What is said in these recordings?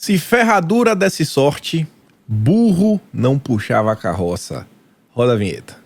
Se ferradura desse sorte, burro não puxava a carroça. Roda a vinheta.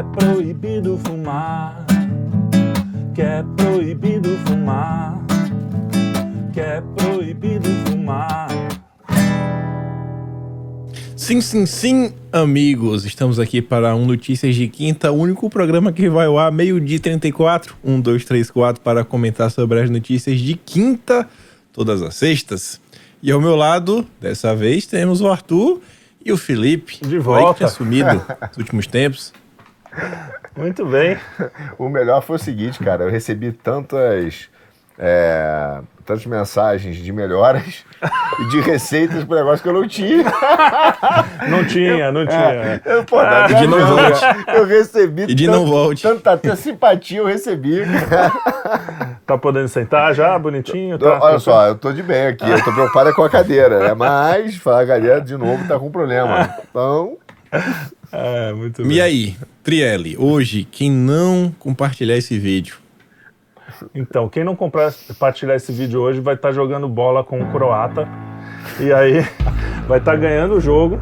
É proibido fumar. Que é proibido fumar. Que é proibido fumar. Sim, sim, sim, amigos. Estamos aqui para um Notícias de Quinta, o único programa que vai ao ar meio-dia e 34. Um, dois, três, quatro, para comentar sobre as notícias de quinta, todas as sextas. E ao meu lado, dessa vez, temos o Arthur e o Felipe. De Aí volta. que tinha sumido nos últimos tempos. Muito bem. O melhor foi o seguinte, cara, eu recebi tantas, é, tantas mensagens de melhoras e de receitas para negócio que eu não tinha. Não tinha, não tinha. Eu, pô, tá E de não volte. Eu recebi E de não volte. tanta até simpatia eu recebi. Tá podendo sentar já, bonitinho? Tá, Olha tranquilo? só, eu tô de bem aqui, eu tô preocupado com a cadeira, né? Mas falar a cadeira de novo tá com problema. Então, É, muito bem. E aí, Trielli, hoje, quem não compartilhar esse vídeo, Então, quem não comprar, compartilhar esse vídeo hoje vai estar jogando bola com o croata. E aí vai estar ganhando o jogo,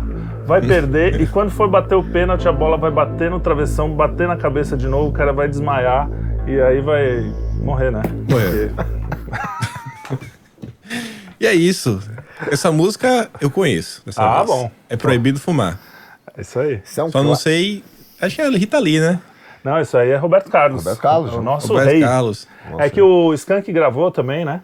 vai perder. E quando for bater o pênalti, a bola vai bater no travessão, bater na cabeça de novo, o cara vai desmaiar. E aí vai morrer, né? Morrer. E é isso. Essa música eu conheço. essa Ah, voz. bom. É proibido fumar. É isso aí. isso é um Só não sei. Acho que é Rita Lee, né? Não, isso aí é Roberto Carlos. Roberto Carlos, O nosso Roberto rei. Carlos. É que o Skank gravou também, né?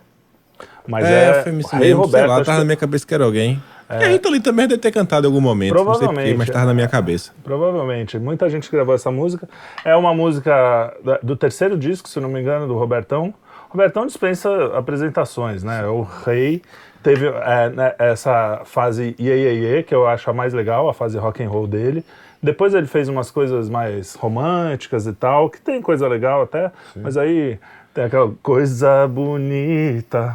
Mas é, é, foi isso o rei mesmo. Roberto. sei lá, tava que- na minha cabeça que era alguém. E a Rita Lee também deve ter cantado em algum momento. Não sei porquê, Provavelmente, mas tava é. na minha cabeça. Provavelmente. Muita gente gravou essa música. É uma música do terceiro disco, se não me engano, do Robertão. Robertão dispensa apresentações, né? É o rei. Teve é, né, essa fase Iê, Iê, Iê, que eu acho a mais legal, a fase rock and roll dele. Depois ele fez umas coisas mais românticas e tal, que tem coisa legal até, mas aí tem aquela coisa bonita,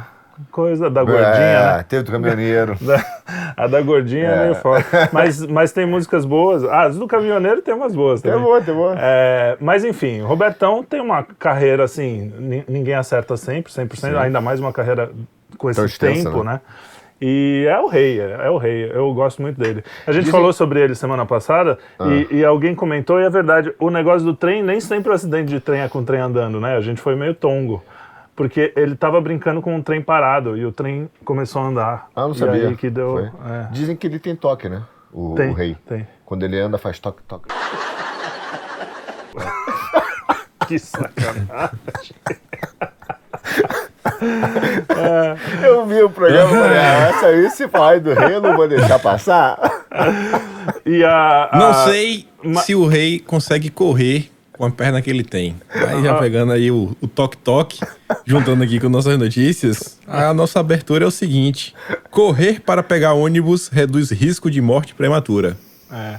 coisa da gordinha, é, né? Teve do caminhoneiro. A da gordinha é, meio foda. Mas, mas tem músicas boas. Ah, as do caminhoneiro tem umas boas Tem também. boa, tem boa. É, mas enfim, o Robertão tem uma carreira assim, ni- ninguém acerta sempre, 100%, ainda mais uma carreira com esse Tão extensa, tempo, né? né? E é o rei, é, é o rei. Eu gosto muito dele. A gente Dizem- falou sobre ele semana passada e, e alguém comentou, e é verdade, o negócio do trem, nem sempre o acidente de trem é com o trem andando, né? A gente foi meio tongo. Porque ele tava brincando com um trem parado e o trem começou a andar. Ah, não sabia. que deu. É. Dizem que ele tem toque, né? O, Tem, o rei. tem. Quando ele anda, faz toque, toque. Que sacanagem. Eu vi o programa e falei, ah, essa aí se falar do rei, eu não vou deixar passar. E a, a- Não sei ma- se o rei consegue correr com a perna que ele tem. Aí já pegando aí o toque-toque, juntando aqui com nossas notícias, a nossa abertura é o seguinte: correr para pegar ônibus reduz risco de morte prematura. É.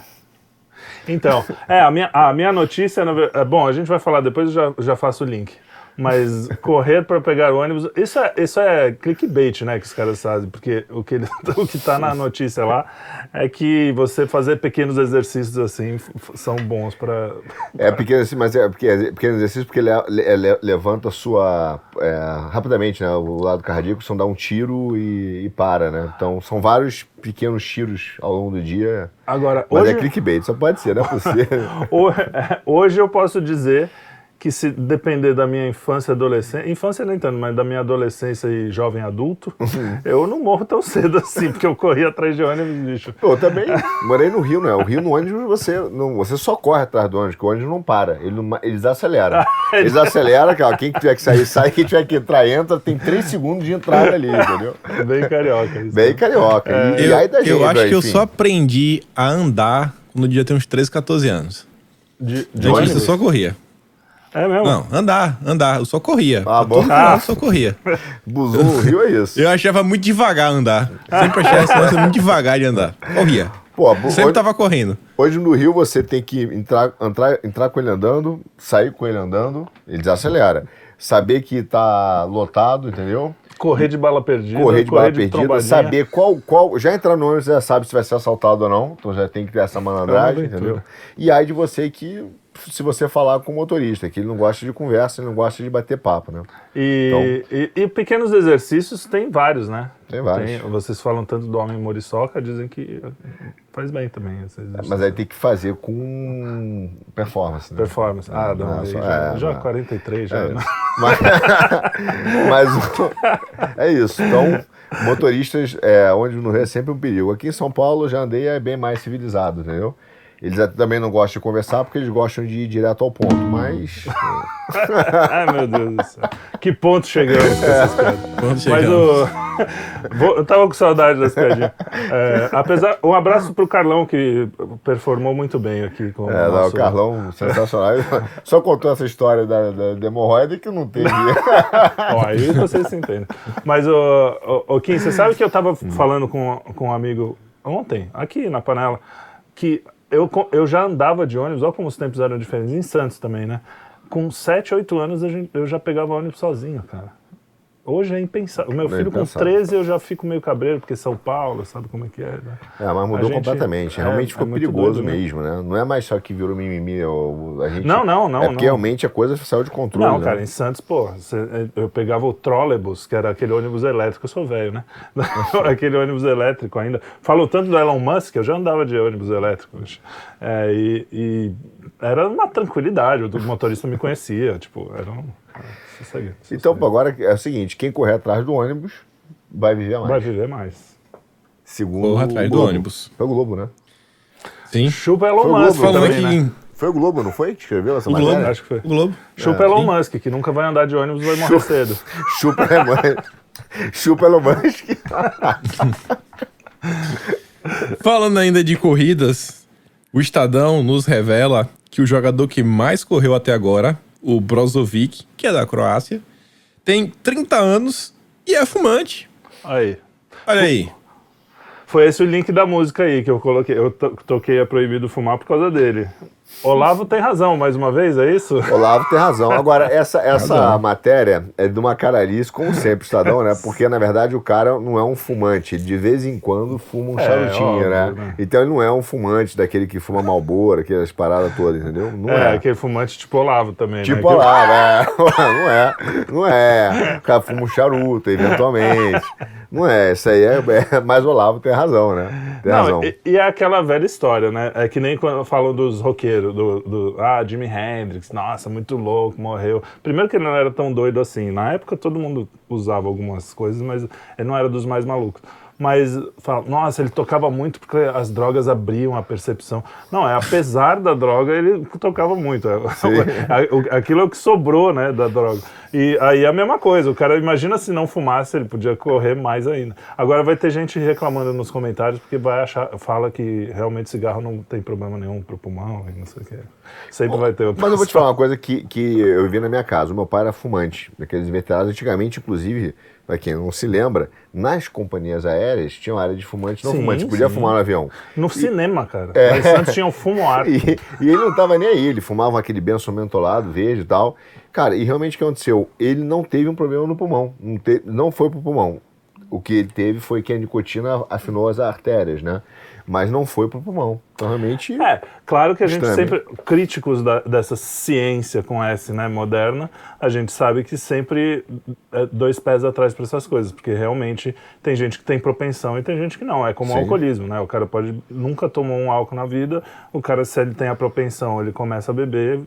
Então, é, a minha, a minha notícia, é, bom, a gente vai falar depois, eu já, já faço o link. Mas correr para pegar o ônibus, isso é, isso é clickbait, né, que os caras fazem, porque o que, ele- o que tá na notícia lá é que você fazer pequenos exercícios assim são bons para É pequeno assim, mas é porque é pequeno exercício porque ele le- ele levanta a sua. é, rapidamente, né? O lado cardíaco, são dá um tiro e, e para, né? Então são vários pequenos tiros ao longo do dia. Agora, Mas hoje, é clickbait, só pode ser, não é possível. ho- hoje eu posso dizer que se depender da minha infância e adolescência, infância nem tanto, mas da minha adolescência e jovem adulto, eu não morro tão cedo assim, porque eu corri atrás de ônibus, bicho. Eu também morei no Rio, né? O Rio no ônibus você, não, você só corre atrás do ônibus, porque o ônibus não para, ele não, eles aceleram. Eles aceleram, cara, quem tiver que sair, sai, quem tiver que entrar, entra, tem três segundos de entrada ali, entendeu? Bem carioca isso. Bem carioca. E, e Eu, aí da gente, eu acho que eu enfim. só aprendi a andar quando eu devia ter uns 13, 14 anos. De, de eu ônibus? só corria. É mesmo? Não, andar, andar. Eu só corria. Ah, bom. lado, eu só corria. Buzu no Rio é isso. Eu achava muito devagar andar. Sempre achei essa coisa muito devagar de andar. Corria. Pô, Sempre hoje, tava correndo. hoje no Rio você tem que entrar, entrar, entrar com ele andando, sair com ele andando, ele desacelera. Saber que tá lotado, entendeu? Correr de bala perdida. Correr de bala perdida, trombadinha. saber qual, qual. Já entrar no ônibus, já sabe se vai ser assaltado ou não. Então já tem que ter essa malandragem, entendeu? E aí de você que, se você falar com o motorista, que ele não gosta de conversa, ele não gosta de bater papo, né? E, e, e pequenos exercícios tem vários, né? Tem vários. vocês falam tanto do homem moriçoca, dizem que faz bem também. Mas aí tem que fazer com performance, né? Performance. Ah, não, Não, já, é, já não. 43, já. É, né? mas, mas é isso. Então, motoristas, é, onde no Rio é sempre um perigo. Aqui em São Paulo já andei é bem mais civilizado, entendeu? Eles até também não gostam de conversar porque eles gostam de ir direto ao ponto, mas. Ai, meu Deus do céu. Que ponto chegamos com essas piadas. Mas o. Vou- Eu tava com saudade das piadinhas. É, apesar, um abraço pro Carlão, que performou muito bem aqui com É, o não, nosso... o Carlão, sensacional. Só contou essa história da, da, da hemorroida que não teve. Aí vocês se entendem. Mas, ô, ô, ô, Kim, você sabe que eu tava falando com, com um amigo ontem, aqui na panela, que eu, eu já andava de ônibus, olha como os tempos eram diferentes, em Santos também, né? Com 7, 8 anos gente- eu já pegava ônibus sozinho, cara. Hoje é impensável. O meu É filho com impensável. 13 eu já fico meio cabreiro, porque São Paulo, sabe como é que é, né? É, mas mudou gente- completamente. é, Realmente é ficou muito perigoso né? mesmo, né? Não é mais só que virou mimimi. o- A gente, Não, não, não, É porque não. realmente a coisa saiu de controle. Não, né? cara, em Santos, pô, cê- eu pegava o trolebus, que era aquele ônibus elétrico, eu sou velho, né? aquele ônibus elétrico ainda. Falou tanto do Elon Musk, eu já andava de ônibus elétrico. É, e, e era uma tranquilidade, o motorista me conhecia, tipo, era um... Então, agora é o seguinte: quem correr atrás do ônibus vai viver mais. Vai viver mais. Segundo Corra o atrás do ônibus. Foi o Globo, né? Sim. Chupa Elon Foi o Musk Globo Falando também, aqui né? Foi o Globo, não foi? Que escreveu essa o matéria? Globo. Acho que foi. O Globo. Chupa É, Elon sim. Musk, que nunca vai andar de ônibus e vai morrer cedo. Chupa Elon Musk. Chupa Elon Musk. Falando ainda de corridas, o Estadão nos revela que o jogador que mais correu até agora, o Brozovic, que é da Croácia, tem 30 anos e é fumante. Aí. Olha aí. Foi esse o link da música aí que eu coloquei. Eu to- toquei a Proibido Fumar por causa dele. Olavo tem razão, mais uma vez, é isso? Olavo tem razão. Agora, essa, essa Razão. matéria é de uma caralice, como sempre, Estadão, né? Porque, na verdade, o cara não é um fumante. Ele, de vez em quando, fuma um É, charutinho, óbvio, né? né? Então, ele não é um fumante daquele que fuma malboro, aquelas paradas todas, entendeu? Não É, é. aquele fumante tipo Olavo também, Tipo né? Olavo, é. Não é. Não é. O cara fuma um charuto, eventualmente. Não é. Isso aí é, é mais Olavo tem razão, né? Tem razão. Não, e, e é aquela velha história, né? É que nem quando falam dos roqueiros, do, do ah, Jimi Hendrix, nossa, muito louco, morreu. Primeiro que ele não era tão doido assim. Na época todo mundo usava algumas coisas, mas ele não era dos mais malucos. Mas fala, nossa, ele tocava muito porque as drogas abriam a percepção. Não, é apesar da droga, ele tocava muito. É, Aquilo é o que sobrou, né, da droga. E aí é a mesma coisa. O cara, imagina se não fumasse, ele podia correr mais ainda. Agora vai ter gente reclamando nos comentários porque vai achar, fala que realmente cigarro não tem problema nenhum pro pulmão e não sei o que. Sempre vai ter. Mas eu vou te falar uma coisa que, que eu vi na minha casa. O meu pai era fumante, daqueles veteranos. Antigamente, inclusive, para quem não se lembra, nas companhias aéreas tinha uma área de fumantes não Sim, fumantes. Podia sim. fumar no avião. No cinema, cara. Mas antes tinha o fumo ar. E, e ele não tava nem aí, ele fumava aquele benço mentolado, verde e tal. Cara, e realmente o que aconteceu? Ele não teve um problema no pulmão, não, te- não foi pro pulmão. O que ele teve foi que a nicotina afinou as artérias, né? Mas não foi pro pulmão. Então, realmente. É, claro que a gente sempre, críticos da- dessa ciência com S, né, moderna, a gente sabe que sempre é dois pés atrás para essas coisas, porque realmente tem gente que tem propensão e tem gente que não. É como o alcoolismo, né? O cara pode nunca tomou um álcool na vida, o cara se ele tem a propensão, ele começa a beber,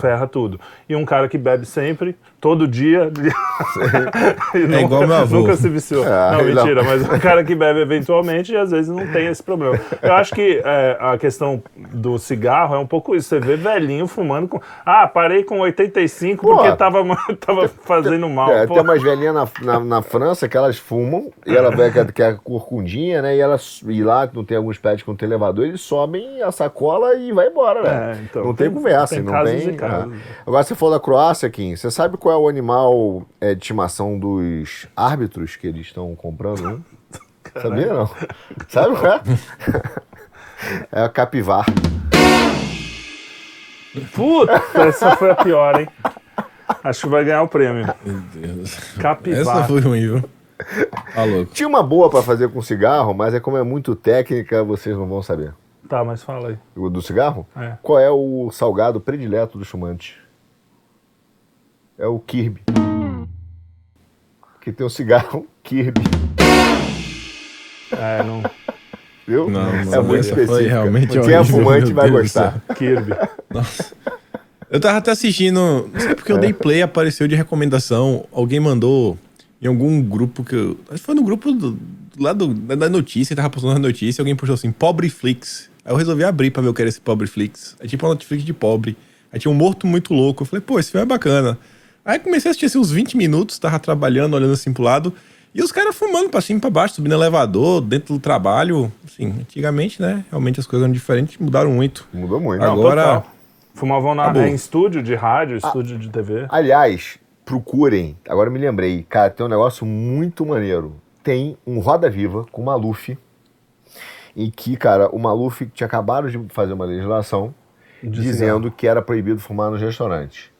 ferra tudo. E um cara que bebe sempre, todo dia, e nunca, igual meu avô. nunca se viciou. Ah, não, não. mentira, mas um cara que bebe eventualmente às vezes não tem esse problema. Eu acho que é, a questão do cigarro é um pouco isso. Você vê velhinho fumando com. Ah, parei com 85 Pô. porque tava, tava fazendo mal. É, Pô, tem umas velhinhas na, na, na França que elas fumam, e ela vê que, que é corcundinha, né? E elas e lá não tem alguns prédios tem elevador, eles sobem a sacola e vai embora, né? É, então, não tem, tem- conversa, tem não tem. é. Agora você falou da Croácia, Kim. Você sabe qual é o animal é, de estimação dos árbitros que eles estão comprando? Né? Sabia não? Sabe qual é? É a capivara. Puta, essa foi a pior, hein? Acho que vai ganhar o prêmio. Meu Deus. Capivara. Essa foi ruim, viu? Tá louco. Tinha uma boa pra fazer com cigarro, mas é como é muito técnica, vocês não vão saber. Tá, mas fala aí. O do cigarro? É. Qual é o salgado predileto do fumante? É o Kirby. Que tem o cigarro Kirby. É, não. Viu? Não, é não, muito essa foi específico. realmente Quem é fumante vai Deus gostar. Kirby. Nossa. Eu tava até assistindo, não sei porque eu dei play, apareceu de recomendação. Alguém mandou em algum grupo que eu. Acho que foi no grupo do, lá do, da notícia, tava postando a notícia, alguém postou assim, pobre Flix. Aí eu resolvi abrir pra ver o que era esse pobre Flix. É tipo uma Netflix de pobre. Aí tinha um morto muito louco. Eu falei, pô, esse filme é bacana. Aí comecei a assistir assim, uns 20 minutos, tava trabalhando, olhando assim pro lado. E os caras fumando pra cima e pra baixo, subindo elevador, dentro do trabalho. Assim, antigamente, né? Realmente as coisas eram diferentes, mudaram muito. Mudou muito. Não, Agora- total. Fumavam na, em estúdio de rádio, estúdio de TV. Aliás, procurem, agora eu me lembrei, cara, tem um negócio muito maneiro. Tem um Roda Viva com o Maluf, em que, cara, o Maluf tinha acabado de fazer uma legislação De dizendo que era proibido fumar nos restaurantes.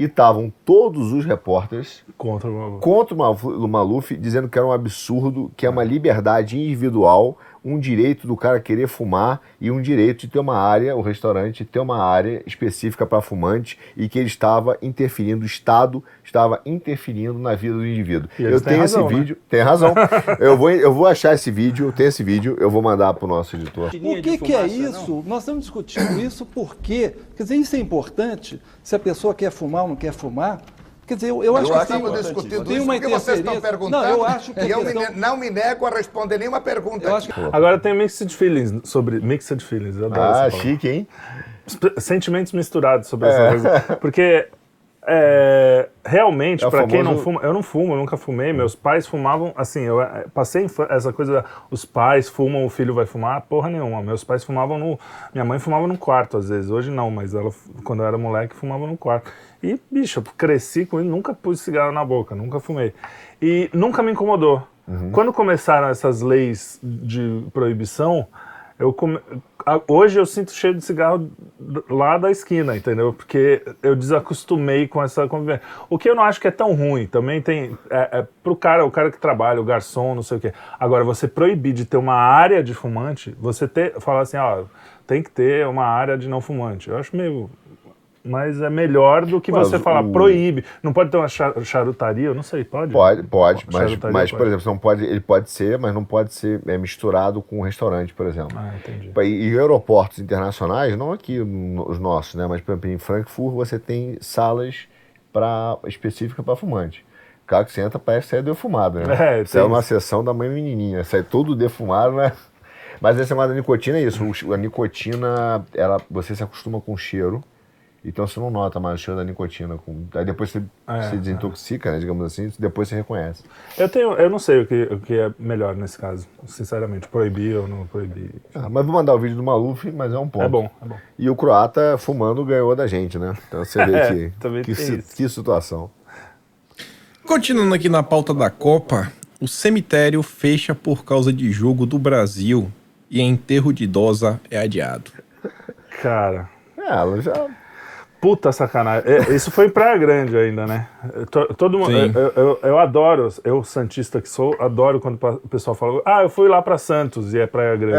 E estavam todos os repórteres Contra o. contra Maluf- o Maluf, dizendo que era um absurdo, que é uma liberdade individual, um direito do cara querer fumar e um direito de ter uma área, o restaurante ter uma área específica para fumante e que ele estava interferindo, o Estado estava interferindo na vida do indivíduo. E Eu tenho razão, esse né? vídeo, tem razão. eu, vou, eu vou achar esse vídeo, eu tenho esse vídeo, eu vou mandar pro nosso editor. O que, que é isso? Nós estamos discutindo isso porque, quer dizer, isso é importante. Se a pessoa quer fumar ou não quer fumar. Quer dizer, eu, eu acho Eu que estamos tem, discutindo tem isso uma porque vocês estão perguntando. Não, eu acho que e eu questão- não me nego a responder nenhuma pergunta. eu acho que Agora tem mixed feelings sobre. Mixed feelings, eu adoro Ah, chique, hein? Sentimentos misturados sobre essa coisa. Porque. é, realmente, É o pra quem não famoso- fuma, eu não fumo, eu nunca fumei. Meus pais fumavam, assim, eu eh, passei essa coisa, os pais fumam, o filho vai fumar, porra nenhuma. Meus pais fumavam no, minha mãe fumava no quarto às vezes, hoje não, mas ela, quando eu era moleque, fumava no quarto. E, bicho, cresci com ele, nunca pus cigarro na boca, nunca fumei. E nunca me incomodou. Quando começaram essas leis de proibição, eu come... hoje eu sinto cheiro de cigarro lá da esquina, entendeu? Porque eu desacostumei com essa convivência. O que eu não acho que é tão ruim, também tem é, é pro cara, o cara que trabalha, o garçom, não sei o quê. Agora você proibir de ter uma área de fumante, você ter, falar assim, ó, tem que ter uma área de não fumante. Eu acho meio mas é melhor do que Mas você falar o- proíbe. Não pode ter uma cha- charutaria, eu não sei, pode? Pode, pode, mas, mas por pode. exemplo, você não pode, ele pode ser, mas não pode ser é, misturado com um restaurante, por exemplo. Ah, entendi. E, e aeroportos internacionais, não aqui os nossos, né? Mas, por exemplo, em Frankfurt você tem salas pra, específicas para fumante. O carro que você entra parece sair defumado, né? É, isso é uma sessão da mãe menininha, sai todo defumado, né? Mas esse negócio da nicotina é isso. A nicotina, ela, você se acostuma com o cheiro, então você não nota mais o cheiro da nicotina. Com, aí depois você É, se desintoxica, né? Digamos assim, depois você reconhece. Eu, tenho, eu não sei o que, o que é melhor nesse caso, sinceramente, proibir ou não proibir. Ah, mas vou mandar o vídeo do Maluf, mas é um ponto. É bom, é bom. E o croata fumando ganhou da gente, né? Então você vê É, que, que, si- que situação. Continuando aqui na pauta da Copa, o cemitério fecha por causa de jogo do Brasil e enterro de idosa é adiado. Cara, É, ela já. Puta sacanagem. É, Isso foi em Praia Grande ainda, né? To- Todo mundo. Eu, eu, eu adoro, eu, Santista que sou, adoro quando o pessoal fala, ah, eu fui lá pra Santos e é Praia Grande.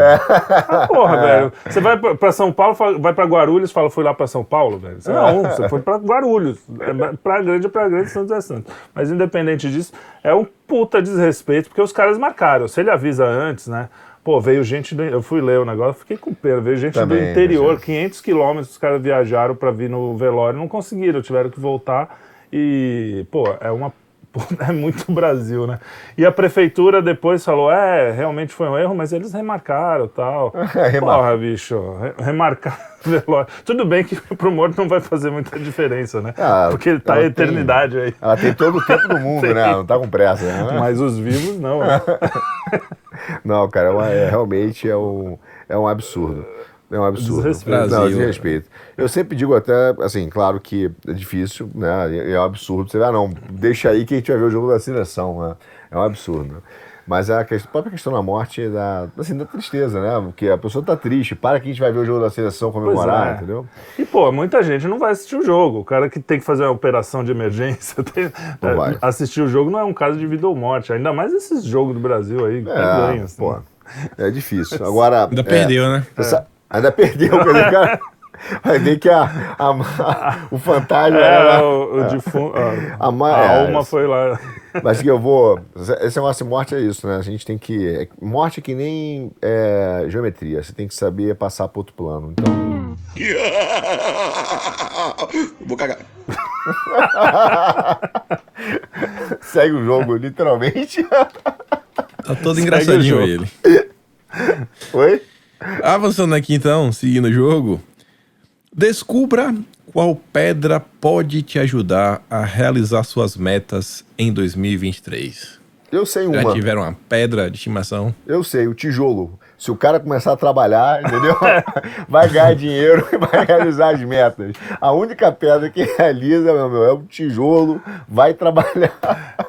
Ah, porra, velho. Você vai pra- pra São Paulo, vai pra Guarulhos fala, fui lá pra São Paulo, velho. Você Não, você foi pra Guarulhos. É, Praia Grande é Praia Grande, Santos é Santos. Mas independente disso, é um puta desrespeito, porque os caras marcaram. Se ele avisa antes, né? Pô, veio gente. do- Eu fui ler o negócio, fiquei com pena. Veio gente Também, do interior, imagina. 500 quilômetros, os caras viajaram pra vir no velório, não conseguiram, tiveram que voltar. E, pô, é uma. É muito Brasil, né? E a prefeitura depois falou: é, realmente foi um erro, mas eles remarcaram tal. Remarca. Porra, bicho, re- remarcar velório. Tudo bem que pro morto não vai fazer muita diferença, né? Ah, Porque ele tá a ela tem- eternidade aí. Ela tem todo o tempo do mundo, Tem. né? Não tá com pressa, né? Mas os vivos não. Não, cara, é uma- é, realmente é um, é um absurdo. É um absurdo. Desrespeito. Não, desrespeito. Eu sempre digo até, assim, claro que é difícil, né? É um absurdo. Você vai, ah, não, deixa aí que a gente vai ver o jogo da seleção, né? É um absurdo. Mas a, questão, a própria questão da morte, da, assim, da tristeza, né? Porque a pessoa tá triste. Para que a gente vai ver o jogo da seleção comemorar, é. entendeu? E, pô, muita gente não vai assistir o jogo. O cara que tem que fazer uma operação de emergência tem- Não é, vai. assistir o jogo não é um caso de vida ou morte. Ainda mais esses jogos do Brasil aí, que É, ganha. assim. pô, é difícil. Agora. Ainda é, perdeu, né? Essa- Ainda perdeu, quer dizer, cara. Vai ver que a, a- o fantasma É, era. o, o defunto. A, A ma- a é, alma foi lá. Mas que eu vou. Esse negócio de morte é isso, né? A gente tem que. é- Morte é que nem é, geometria. Você tem que saber passar para outro plano. Então. Vou cagar. Segue o jogo, literalmente. Tá todo engraçadinho ele. Oi? Avançando aqui então, seguindo o jogo. Descubra qual pedra pode te ajudar a realizar suas metas em 2023. Eu sei Já uma. tiveram uma pedra de estimação? Eu sei, o tijolo. Se o cara começar a trabalhar, entendeu? Vai ganhar dinheiro e vai realizar as metas. A única pedra que realiza, meu, meu, é o tijolo, vai trabalhar.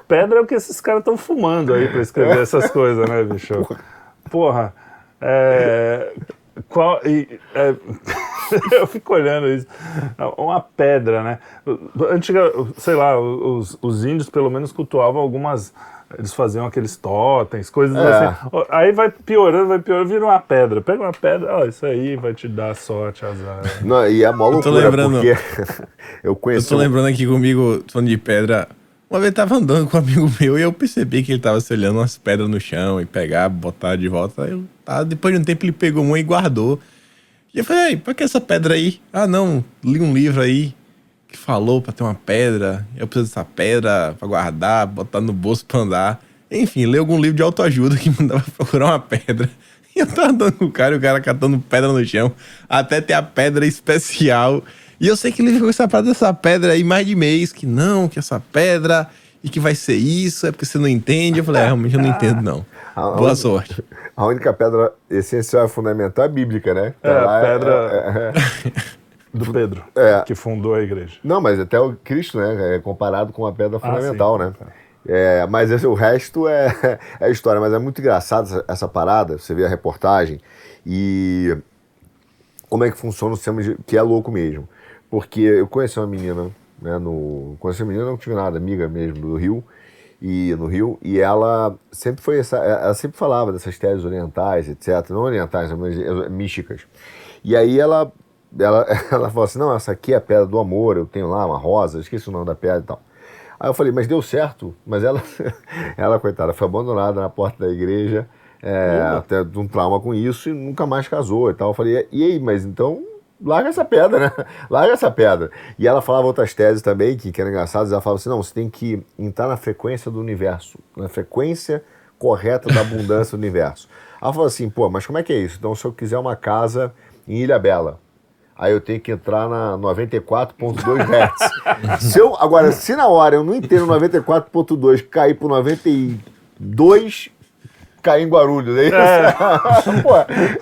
Pedra é o que esses caras estão fumando aí pra escrever essas coisas, né, bicho? Porra. É. Qual, e, é, eu fico olhando isso. Uma pedra, né? Antiga, sei lá, os, os índios pelo menos cultuavam algumas. Eles faziam aqueles totens, coisas É. assim. Aí vai piorando, vai piorando, vira uma pedra. Pega uma pedra, ó, isso aí vai te dar sorte, azar. Não, e é mó tô loucura, lembrando- porque eu Eu conheci. tô lembrando aqui comigo, falando de pedra. Uma vez eu tava andando com um amigo meu e eu percebi que ele tava se olhando umas pedras no chão e pegar, botar de volta. Eu, tá, depois de um tempo ele pegou uma e guardou. E eu falei, ei, pra que essa pedra aí? Ah, não, li um livro aí que falou pra ter uma pedra. Eu preciso dessa pedra pra guardar, botar no bolso pra andar. Enfim, li algum livro de autoajuda que mandava procurar uma pedra. E eu tava andando com o cara e o cara catando pedra no chão, até ter a pedra especial. E eu sei que ele ficou essa parada dessa pedra aí mais de mês, que não, que essa pedra e que vai ser isso, é porque você não entende. Eu falei, é, realmente eu não entendo, não. Ah, Boa onde- sorte. A única pedra essencial e fundamental é bíblica, né? É, Tá a pedra é- é- do Pedro, É. que fundou a igreja. Não, mas até o Cristo, né? É comparado com a pedra Ah, fundamental, sim. né? É, mas esse- o resto é, é história. Mas é muito engraçado essa, essa parada. Você vê a reportagem e como é que funciona o sistema de, que é louco mesmo. Porque eu conheci uma menina, né? No, conheci uma menina, não tive nada, amiga mesmo do Rio e no Rio e ela sempre foi essa, ela sempre falava dessas teses orientais, etc. Não orientais, mas eh, místicas. E aí ela ela, ela falou assim: não, essa aqui é a pedra do amor, eu tenho lá uma rosa, esqueci o nome da pedra e tal. Aí eu falei, mas deu certo? Mas ela, ela coitada, foi abandonada na porta da igreja, é, até de um trauma com isso, e nunca mais casou e tal. Eu falei, e aí, mas então larga essa pedra, né? Larga essa pedra. E ela falava outras teses também, que, que eram engraçadas, ela falava assim, não, você tem que entrar na frequência do universo, na frequência correta da abundância do universo. Ela falou assim, pô, mas como é que é isso? Então, se eu quiser uma casa em Ilha Bela, aí eu tenho que entrar na 94.2 Hz. se eu, agora, se na hora eu não entendo 94.2 cair pro 92, cair em Guarulhos, é isso? Pô,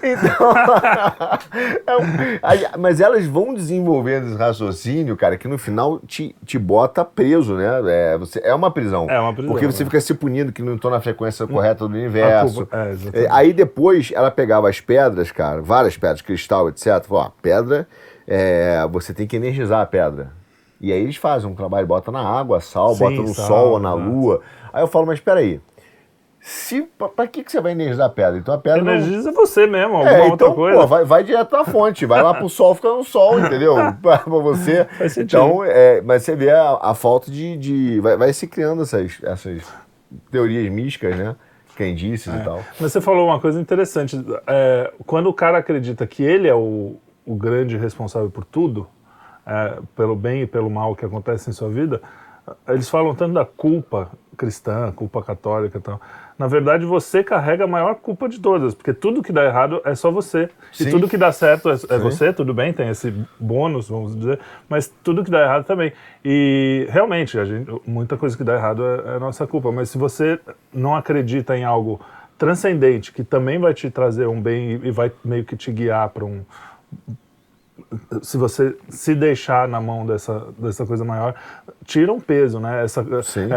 então. é mas elas vão desenvolvendo esse raciocínio, cara, que no final te, te bota preso, né? É, você, é uma prisão. É uma prisão, Porque você é. fica se punindo que não estou na frequência correta do universo. é. É, aí depois ela pegava as pedras, cara, várias pedras, cristal, etc. Falou, ó, pedra, é, você tem que energizar a pedra. E aí eles fazem um trabalho, bota na água, sal, Sim, bota no sal, sol ou na exato. lua. Aí eu falo, mas peraí, se, pra, pra que, que você vai energizar a pedra? Então a pedra não- Energiza você mesmo, alguma é, outra então, coisa. pô, vai, vai direto na fonte, vai lá pro sol, fica no sol, entendeu? pra você. Faz sentido. Então, é, mas você vê a, a falta de. de vai, vai se criando essas, essas teorias místicas, né? Crendices e tal. Mas você falou uma coisa interessante. É, quando o cara acredita que ele é o, o grande responsável por tudo, é, pelo bem e pelo mal que acontece em sua vida, eles falam tanto da culpa cristã, culpa católica e tal. Na verdade, você carrega a maior culpa de todas, porque tudo que dá errado é só você. Sim. E tudo que dá certo é, é você, tudo bem, tem esse bônus, vamos dizer, mas tudo que dá errado também. E realmente, a gente, muita coisa que dá errado é, é nossa culpa, mas se você não acredita em algo transcendente que também vai te trazer um bem e, e vai meio que te guiar para um se você se deixar na mão dessa, dessa coisa maior, tira um peso, né? Essa,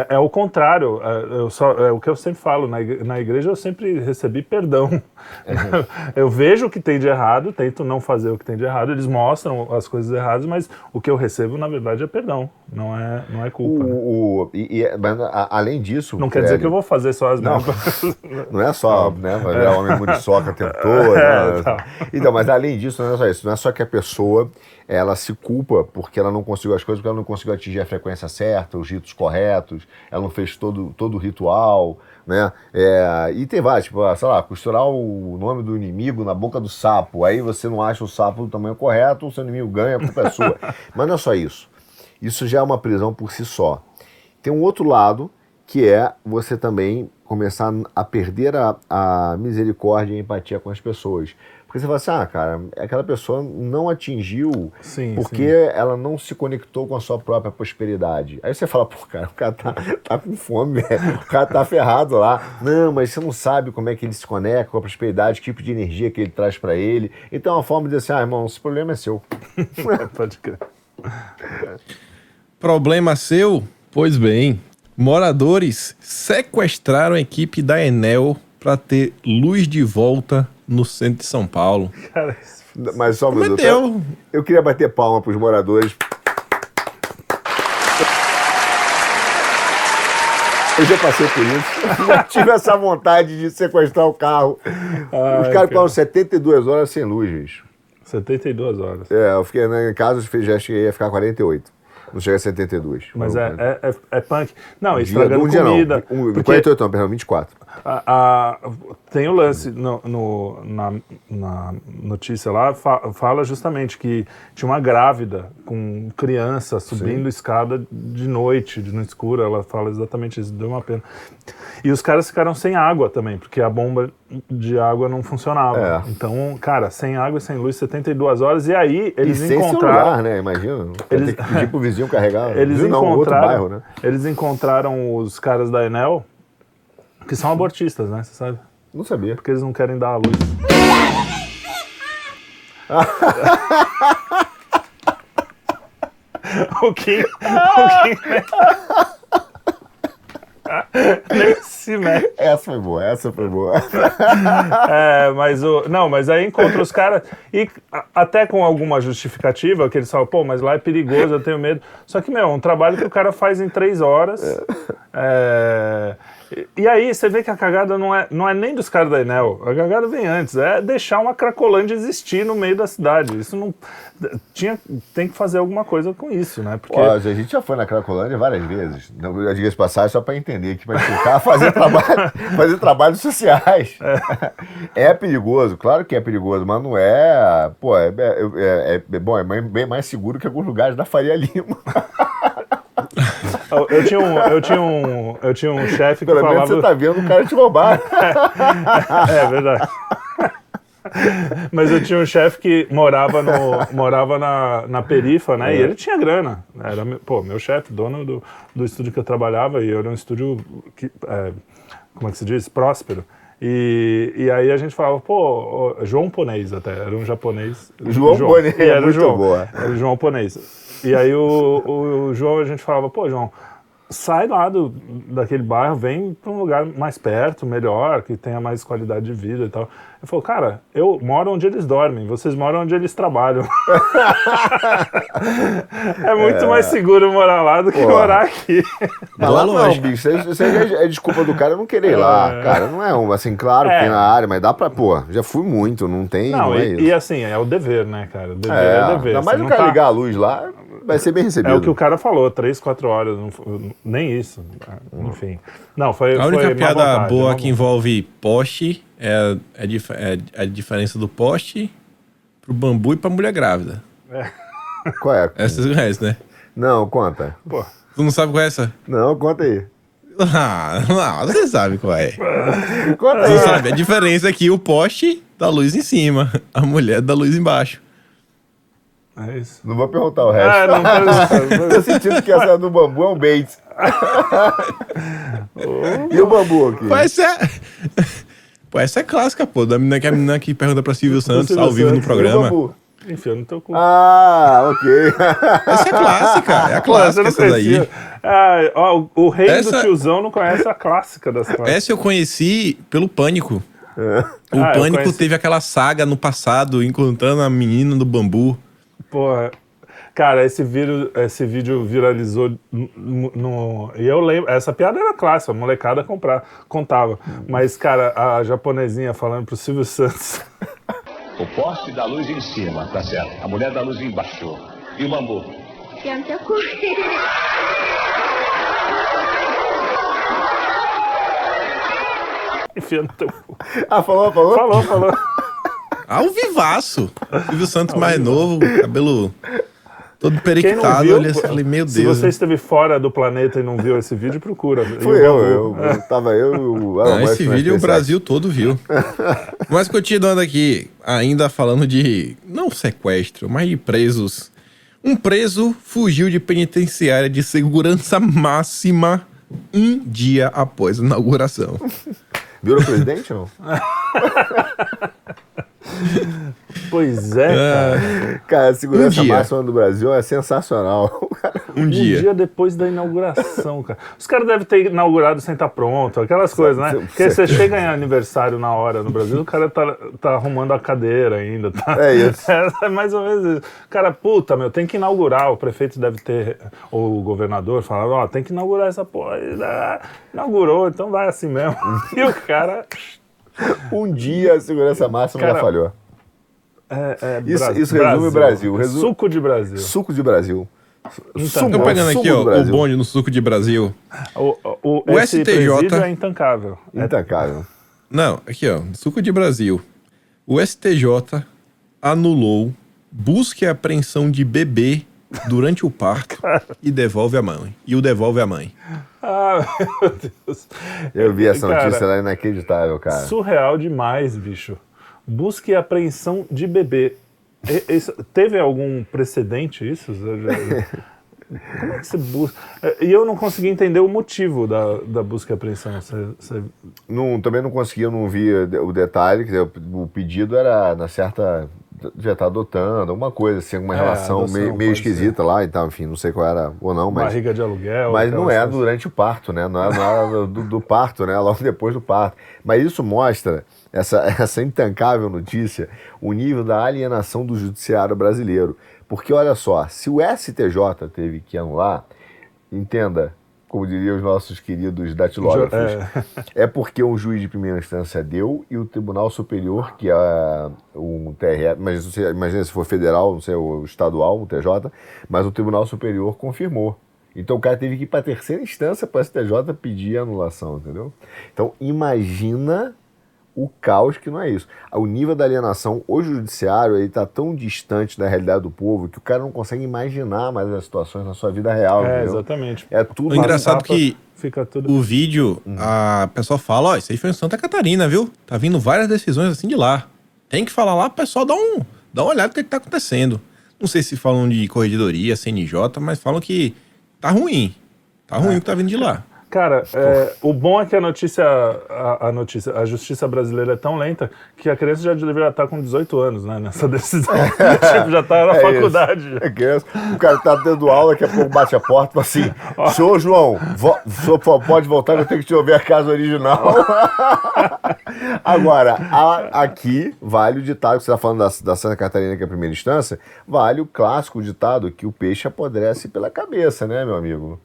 é, é o contrário. É, eu só, é o que eu sempre falo. Na igre- na igreja eu sempre recebi perdão. eu vejo o que tem de errado, tento não fazer o que tem de errado. Eles mostram as coisas erradas, mas o que eu recebo, na verdade, é perdão. Não é, não é O, culpa. né? o, e, e- mas, a- além disso. Não quer dizer que eu vou fazer só as Não. Não é só, né? Virar homem muriçoca o tempo todo. É, né? tá. Então, mas além disso, não é só isso. Não é só que a pessoa ela se culpa porque ela não conseguiu as coisas, porque ela não conseguiu atingir a frequência certa, os ritos corretos, ela não fez todo, todo o ritual, né? É, e tem vários, tipo, ah, sei lá, costurar o nome do inimigo na boca do sapo. Aí você não acha o sapo do tamanho correto, o seu inimigo ganha, a culpa é sua. mas não é só isso. Isso já é uma prisão por si só. Tem um outro lado que é você também começar a perder a, a misericórdia e a empatia com as pessoas. Porque você fala assim, ah, cara, aquela pessoa não atingiu Sim, porque ela não se conectou com a sua própria prosperidade. Aí você fala, pô, cara, o cara tá, tá com fome, velho. o cara tá ferrado lá. Não, mas você não sabe como é que ele se conecta com a prosperidade, que tipo de energia que ele traz pra ele. Então é uma forma de dizer assim, ah, irmão, esse problema é seu. Pode crer. Problema seu? Pois bem, moradores sequestraram a equipe da Enel para ter luz de volta no centro de São Paulo. Cara, Mas só um minuto. Prometeu. Eu queria bater palma pros moradores. Eu já passei por isso. Já tive essa vontade de sequestrar o carro. Os caras ficaram 72 horas sem luz, bicho. 72 horas. É, eu fiquei né, em casa, já cheguei a ficar 48. Não chega a 72. Mas Um é, é, é, é punk. Não, estragando um dia comida. não. Um, porque 48 não, perdão, 24. A- a- tem o lance no, no- na, na notícia lá, fa- fala justamente que tinha uma grávida com criança subindo escada de noite, de no escuro. Ela fala exatamente isso, deu uma pena. E os caras ficaram sem água também, porque a bomba de água não funcionava. É. Então, cara, sem água e sem luz, 72 horas. E aí eles e sem encontraram. celular, né? Imagina. Eles- pedir pro vizinho carregar. Eles Vizinho não, outro encontraram, bairro, né? eles encontraram os caras da Enel, que são abortistas, né? Você sabe? Não sabia. Porque eles não querem dar a luz. o Kim, o Kim nem se mexe. Essa foi boa, essa foi boa. É, mas o. Não, mas aí encontra os caras. E a- até com alguma justificativa, que eles falam, pô, mas lá é perigoso, eu tenho medo. Só que, meu, é um trabalho que o cara faz em três horas. É, e, aí você vê que a cagada não é, não é nem dos caras da Enel. A cagada vem antes. É deixar uma Cracolândia existir no meio da cidade. Isso não. Tinha, tem que fazer alguma coisa com isso, né? Porque. Pô, a gente já foi na Cracolândia várias vezes. Não, Eu digo passagem só para entender que para explicar, fazer, trabalho, fazer trabalhos sociais. É. perigoso, claro que é perigoso, mas não é. Pô, é, é- é- é- bom, é bem mais seguro que alguns lugares da Faria Lima. Eu, tinha um, eu tinha um, eu tinha um chefe que Pelo menos falava. você tá vendo o cara te roubar. É verdade. Mas eu tinha um chefe que morava, no, morava na, na perifa, né? E ele tinha grana. Era, meu- pô, meu chefe, dono do, do estúdio que eu trabalhava, e era um estúdio, que, é, como é que se diz? Próspero. E, e aí a gente falava, pô, João Ponês até, era um japonês. João Ponês, E era o muito João, boa. Era o João Ponês. E aí o, o, o João, a gente falava, pô, João, sai lá do, daquele bairro, vem para um lugar mais perto, melhor, que tenha mais qualidade de vida e tal. Ele falou, cara, eu moro onde eles dormem, vocês moram onde eles trabalham. é muito mais seguro morar lá do que Porra. morar aqui. Mas lá não, lógica. bicho. Isso, aí é, é desculpa do cara não querer ir lá, cara. Não é um, assim, claro que É. tem na área, mas dá pra, pô, já fui muito, não tem, não, Não, é e, isso. e assim, é o dever, né, cara? O dever é, é, dever. ainda mais o cara tá- ligar a luz lá, vai ser bem recebido. É o que o cara falou, três, quatro horas, não nem isso. Enfim. Não, foi. A única foi piada vontade, boa que envolve poste é, é, dif- é a diferença do poste pro bambu e pra mulher grávida. Qual é? Essa você conhece, né? Não, conta. Pô, Tu não sabe qual é essa? Não, conta aí. Ah, não, você sabe qual é. Conta Tu aí. sabe, a diferença é que o poste dá luz em cima, a mulher dá luz embaixo. é isso. Não vou perguntar o resto. Ah, não pergunta. Tô sentindo que essa do bambu é um bait. e o bambu aqui? Essa é... Pô, essa é clássica, pô, da menina que é a menina que pergunta pra Silvio Santos Silvio ao vivo no Santos, E o programa. bambu? Enfia no teu cu. Ah, ok. Essa é clássica, é a clássica não essa daí. Ah, ó, o, o rei Essa- do tiozão não conhece a clássica das clássicas. Essa eu conheci pelo Pânico. O Ah, Pânico teve aquela saga no passado, encontrando a menina do bambu. Porra. Cara, esse vídeo, esse vídeo viralizou no, no- E eu lembro. Essa piada era clássica, a molecada comprar, contava. Mas, cara, a japonesinha falando pro Silvio Santos. O poste da luz em cima, tá certo. A mulher da luz embaixo. E o bambu? Enfia no teu cu. Ah, falou, falou? Falou, falou. Ao vivaço. Silvio Santos mais novo, cabelo todo periquitado. viu, Olha, eu falei, meu se Deus. você esteve fora do planeta e não viu esse vídeo, procura. Fui eu, eu, eu tava eu e o Elon Musk esse vídeo o. Brasil todo viu. mas continuando aqui, ainda falando de, não sequestro, mas de presos. Um preso fugiu de penitenciária de segurança máxima um dia após a inauguração. Virou presidente ou não? Pois é, cara. Cara, a segurança Um máxima do Brasil é sensacional. Um Um dia. dia depois da inauguração, cara. Os caras devem ter inaugurado sem estar pronto, aquelas coisas, né? Porque você chega em aniversário na hora no Brasil, o cara tá, tá arrumando a cadeira ainda. Tá? É isso. É, mais ou menos isso. Cara, puta, meu, tem que inaugurar. O prefeito deve ter, ou o governador, falando, ó, tem que inaugurar essa porra. Ah, Inaugurou, então vai assim mesmo. E o cara. um dia a segurança máxima Cara, já falhou. É, é, Isso- Bra- isso resume o Brasil, resume- Suco de Brasil. Suco de Brasil. Sumo, Tô pegando aqui, do ó, o bonde no suco de Brasil. O, o, O STJ é intancável. É Intancável. Não, aqui ó, suco de Brasil. O STJ anulou busca e apreensão de bebê durante o parto e devolve a mãe. E o devolve a mãe. Ah, meu Deus. Eu vi essa Cara, notícia lá, inacreditável, cara. Surreal demais, bicho. Busca e apreensão de bebê. E- isso- teve algum precedente isso? Como é que você busca? E eu não consegui entender o motivo da, da busca e apreensão. Você, você- Não, também não consegui, eu não vi o detalhe, o pedido era na certa. Já tá adotando, alguma coisa, assim, alguma É, relação adoção, meio, meio esquisita lá e tal, enfim, não sei qual era ou não, mas. barriga de aluguel. Mas não é durante o parto, né? Não é, não é do, do parto, né? Logo depois do parto. Mas isso mostra, essa, essa intancável notícia, o nível da alienação do judiciário brasileiro. Porque olha só, se o STJ teve que anular, entenda, como diriam os nossos queridos datilógrafos, é. porque um juiz de primeira instância deu e o Tribunal Superior, que é um TRE, mas imagina se for federal, não sei, o estadual, o TJ, mas o Tribunal Superior confirmou. Então o cara teve que ir para a terceira instância para o STJ pedir a anulação, entendeu? Então imagina o caos que não é isso. O nível da alienação, hoje o judiciário ele está tão distante da realidade do povo que o cara não consegue imaginar mais as situações na sua vida real, É, entendeu? exatamente. É tudo O engraçado Tapa, que Fica tudo. o vídeo, a pessoa fala, ó, isso aí foi em Santa Catarina, viu? Tá vindo várias decisões assim de lá. Tem que falar lá, o pessoal dá, um, dá uma olhada no que, que tá acontecendo. Não sei se falam de corregedoria, CNJ, mas falam que tá ruim. Tá ruim o que tá vindo de lá. Cara, é, o bom é que a notícia, a, a notícia, a justiça brasileira é tão lenta que a criança já deveria estar com 18 anos, né? Nessa decisão. tipo, já tá na É faculdade. isso. É criança. O cara tá tendo aula, daqui a pouco bate a porta e fala assim: Senhor João, vo- senhor po- pode voltar, eu tenho que te ouvir a casa original. Agora, a- aqui vale o ditado que você está falando da, da Santa Catarina, que é a primeira instância, vale o clássico ditado que o peixe apodrece pela cabeça, né, meu amigo?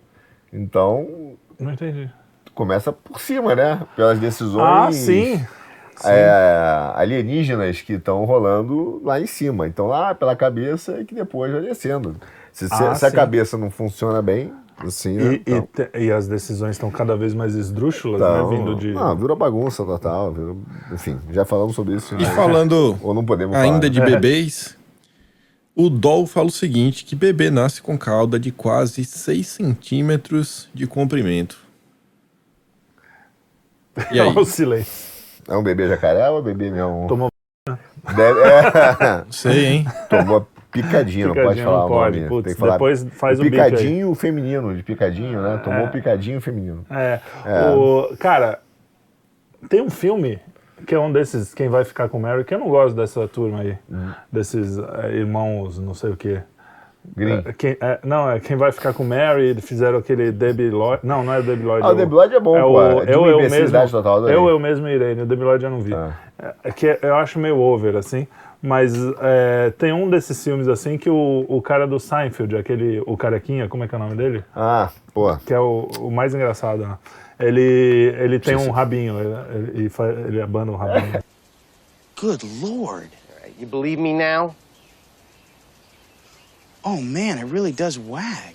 Então, Não entendi. começa por cima, né? Pelas decisões Ah, sim. é, alienígenas que estão rolando lá em cima. Então, lá pela cabeça e que depois vai descendo. Se, se- Ah, se a sim. cabeça não funciona bem, assim, né? E, e então, te- e as decisões estão cada vez mais esdrúxulas, então, né? Vindo de. Não, virou bagunça total. Virou, enfim, já falamos sobre isso. E né? falando Ou não podemos ainda falar. de bebês, o Doll fala o seguinte, que bebê nasce com cauda de quase 6 centímetros de comprimento. E aí? o silêncio. É um bebê jacaré ou é um bebê mesmo? Tomou Deve- é, sei, hein? tomou picadinho, não pode falar não o pode. nome. Putz, Tem que falar depois faz o bico picadinho feminino, de picadinho, né? Tomou o picadinho feminino. É. O, cara, tem um filme que é um desses, Quem Vai Ficar com Mary, que eu não gosto dessa turma aí. Uhum. Desses é, irmãos, não sei o quê. Green. É, quem- é, não, é Quem Vai Ficar com Mary, eles fizeram aquele Debbie Lloyd. Não, não é Debbie Lloyd. Ah, o Debbie Lloyd é bom, é pô. o, É de eu, eu mesmo, total, eu, eu mesmo Irene. O Debbie Lloyd eu não vi. Ah. É, é que eu acho meio over, assim. Mas é, tem um desses filmes, assim, que o, o cara do Seinfeld, aquele, o carequinha, como é que é o nome dele? Ah, pô. que é o, o mais engraçado. Né? Ele, ele tem um rabinho, ele, ele, abana o rabinho. Good lord. You believe me now? Oh man, it really does wag.